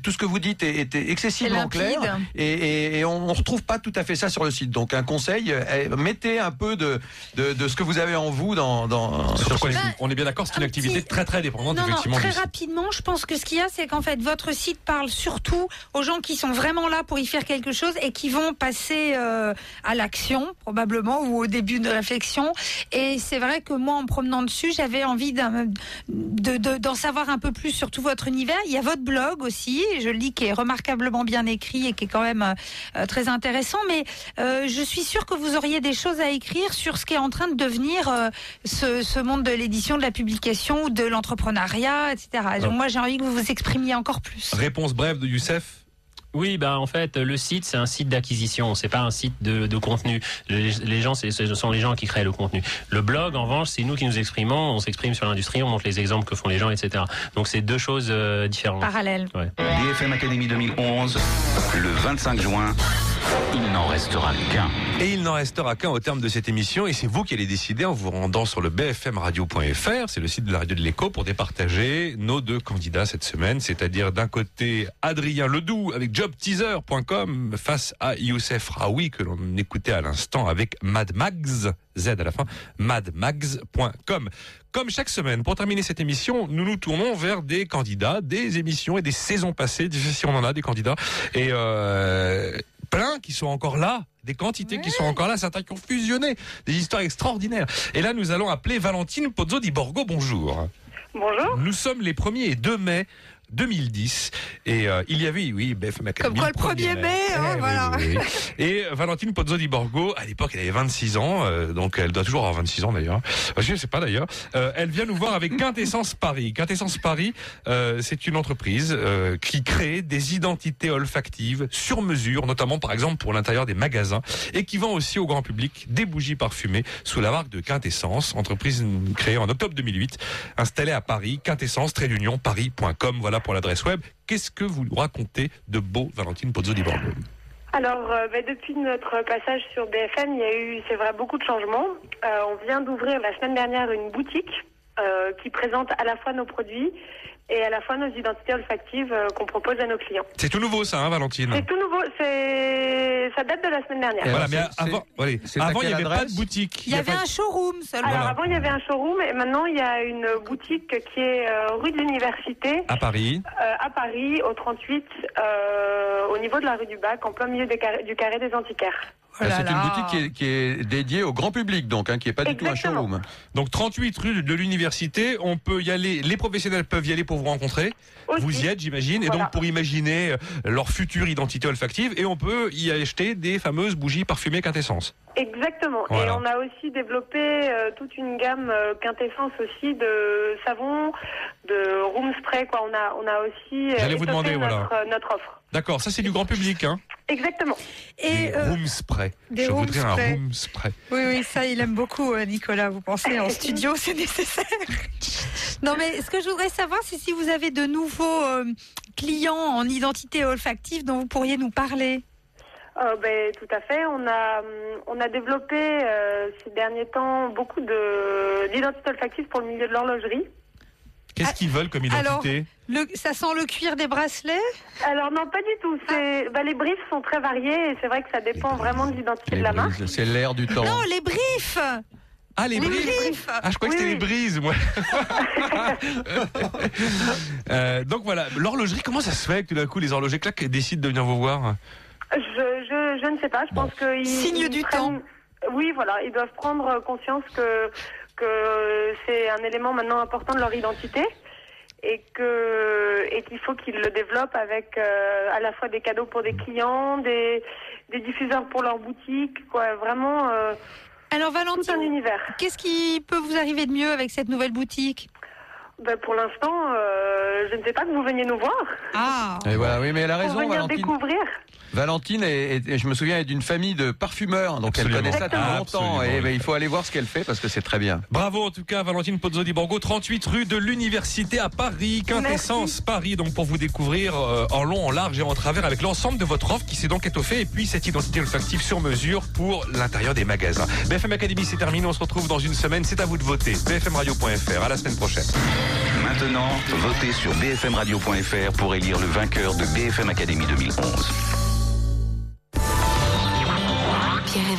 tout ce que vous dites est, est excessivement clair. Et, et, et on ne retrouve pas tout à fait ça sur le site. Donc un conseil, euh, mettez un peu de, de, de ce que vous avez en vous dans... dans sur est- site. on est bien d'accord, c'est une activité très très dépendante Non, non, effectivement. très du site. rapidement, je pense que ce qu'il y a, c'est qu'en fait, votre site parle surtout aux gens qui sont vraiment là pour y faire quelque chose et qui vont passer euh, à l'action, probablement, ou au début de réflexion. Et c'est vrai que moi, en promenant dessus, j'avais envie d'un- de- de- d'en savoir un peu plus sur tout votre univers. Il y a votre blog aussi, je le lis, qui est remarquablement bien écrit et qui est quand même euh, très intéressant. Mais euh, je suis sûre que vous auriez des choses à écrire sur ce qui est en train de devenir ce, ce monde de l'édition, de la publication, de l'entrepreneuriat, etc. Donc, moi, j'ai envie que vous vous exprimiez encore plus. Réponse brève de Youssef. Oui, bah en fait, le site c'est un site d'acquisition, c'est pas un site de, de contenu. Les, les gens, c'est- ce sont les gens qui créent le contenu. Le blog, en revanche, c'est nous qui nous exprimons, on s'exprime sur l'industrie, on montre les exemples que font les gens, etc. Donc c'est deux choses euh, différentes. Parallèles. Ouais. BFM Academy 2011, le 25 juin, il n'en restera qu'un. Et il n'en restera qu'un au terme de cette émission, et c'est vous qui allez décider en vous rendant sur le bfmradio.fr, c'est le site de la radio de l'écho, pour départager nos deux candidats cette semaine, c'est-à-dire d'un côté Adrien Ledoux avec jobteaser.com face à Youssef Raoui que l'on écoutait à l'instant avec Mad Mags, Z à la fin, madmags.com. Comme chaque semaine, pour terminer cette émission, nous nous tournons vers des candidats, des émissions et des saisons passées, si on en a des candidats, et euh, plein qui sont encore là, des quantités qui sont encore là, certains qui ont fusionné, des histoires extraordinaires. Et là, nous allons appeler Valentine Pozzo di Borgo. Bonjour. Bonjour. Nous sommes les 1er et 2 mai 2010 et euh, il y avait oui BFM Academy Comme quoi, le 1er mai, hein, Eh voilà. oui, oui. et Valentine Pozzo di Borgo à l'époque elle avait 26 ans euh, donc elle doit toujours avoir 26 ans d'ailleurs je ne sais pas d'ailleurs. Euh, elle vient nous voir avec Quintessence Paris. Quintessence Paris euh, c'est une entreprise euh, qui crée des identités olfactives sur mesure notamment par exemple pour l'intérieur des magasins et qui vend aussi au grand public des bougies parfumées sous la marque de Quintessence entreprise créée en octobre 2008 installée à Paris. Quintessence paris.com pour l'adresse web qu'est-ce que vous nous racontez de beau Valentine Pozzo di Borgo Alors, euh, bah, depuis notre passage sur BFM, il y a eu, c'est vrai, beaucoup de changements. Euh, on vient d'ouvrir la semaine dernière une boutique euh, qui présente à la fois nos produits et à la fois nos identités olfactives euh, qu'on propose à nos clients. c'est tout nouveau ça hein, Valentine C'est tout nouveau, ça date de la semaine dernière. Voilà, mais avant, allez, il n'y avait pas de boutique. Il y avait un showroom seulement. Alors avant il y avait un showroom et maintenant il y a une boutique qui est euh, rue de l'Université à Paris. euh, à Paris au 38 euh, au niveau de la rue du Bac en plein milieu des du carré des antiquaires. Oh Ah, c'est une boutique qui est, qui est dédiée au grand public, donc, hein, qui n'est pas du tout un showroom. Donc 38 rue de l'université, on peut y aller, les professionnels peuvent y aller pour vous rencontrer. Aussi. Vous y êtes, j'imagine, et Voilà. donc pour imaginer euh, leur future identité olfactive, et on peut y acheter des fameuses bougies parfumées quintessence. Exactement. Et Voilà. on a aussi développé euh, toute une gamme euh, quintessence aussi de savons, de room spray. Quoi. On a, on a aussi euh, J'allais vous demander, voilà. notre, euh, notre offre. D'accord, ça c'est du grand public, hein. Exactement. Et Des euh, room spray. des Je room voudrais spray. un room spray. Oui, oui, ça, il aime beaucoup, euh, Nicolas. Vous pensez en studio, c'est nécessaire. Non, mais ce que je voudrais savoir, c'est si vous avez de nouveaux clients en identité olfactive dont vous pourriez nous parler. Euh, ben, tout à fait. On a, hum, on a développé euh, ces derniers temps beaucoup de d'identités olfactives pour le milieu de l'horlogerie. Qu'est-ce qu'ils veulent comme Alors, identité le, ça sent le cuir des bracelets Alors non, pas du tout. C'est, bah, les briefs sont très variés et c'est vrai que ça dépend vraiment de l'identité de la marque. C'est l'air du temps. Non, les briefs Ah, les Les briefs briefs. Ah, je crois que Oui, c'était les brises, moi. Euh, donc voilà, l'horlogerie, comment ça se fait que tout d'un coup les horlogers clac décident de venir vous voir Je, je, je ne sais pas. Je pense que Signe du temps. Oui, voilà, ils doivent prendre conscience que que c'est un élément maintenant important de leur identité et que et qu'il faut qu'il le développe avec euh, à la fois des cadeaux pour des clients, des, des diffuseurs pour leur boutique, quoi. Vraiment. euh, Alors Valentine, qu'est-ce qui peut vous arriver de mieux avec cette nouvelle boutique? Ben, pour l'instant, euh, je ne sais pas que vous veniez nous voir. Ah. Et voilà, oui, mais elle a Pour raison, venir Valentine. découvrir. Valentine, est, je me souviens, est d'une famille de parfumeurs, donc Absolument. elle connaît ça depuis longtemps. Et ben, il faut aller voir ce qu'elle fait parce que c'est très bien. Bravo en tout cas Valentine Pozzo di Borgo, 38 rue de l'Université à Paris, Quintessence Paris, donc pour vous découvrir euh, en long, en large et en travers avec l'ensemble de votre offre qui s'est donc étoffée et puis cette identité olfactive sur mesure pour l'intérieur des magasins. BFM Academy c'est terminé, on se retrouve dans une semaine, c'est à vous de voter. bfmradio.fr, à la semaine prochaine. Maintenant, votez sur bfmradio.fr pour élire le vainqueur de BFM Académie 2011. Pierre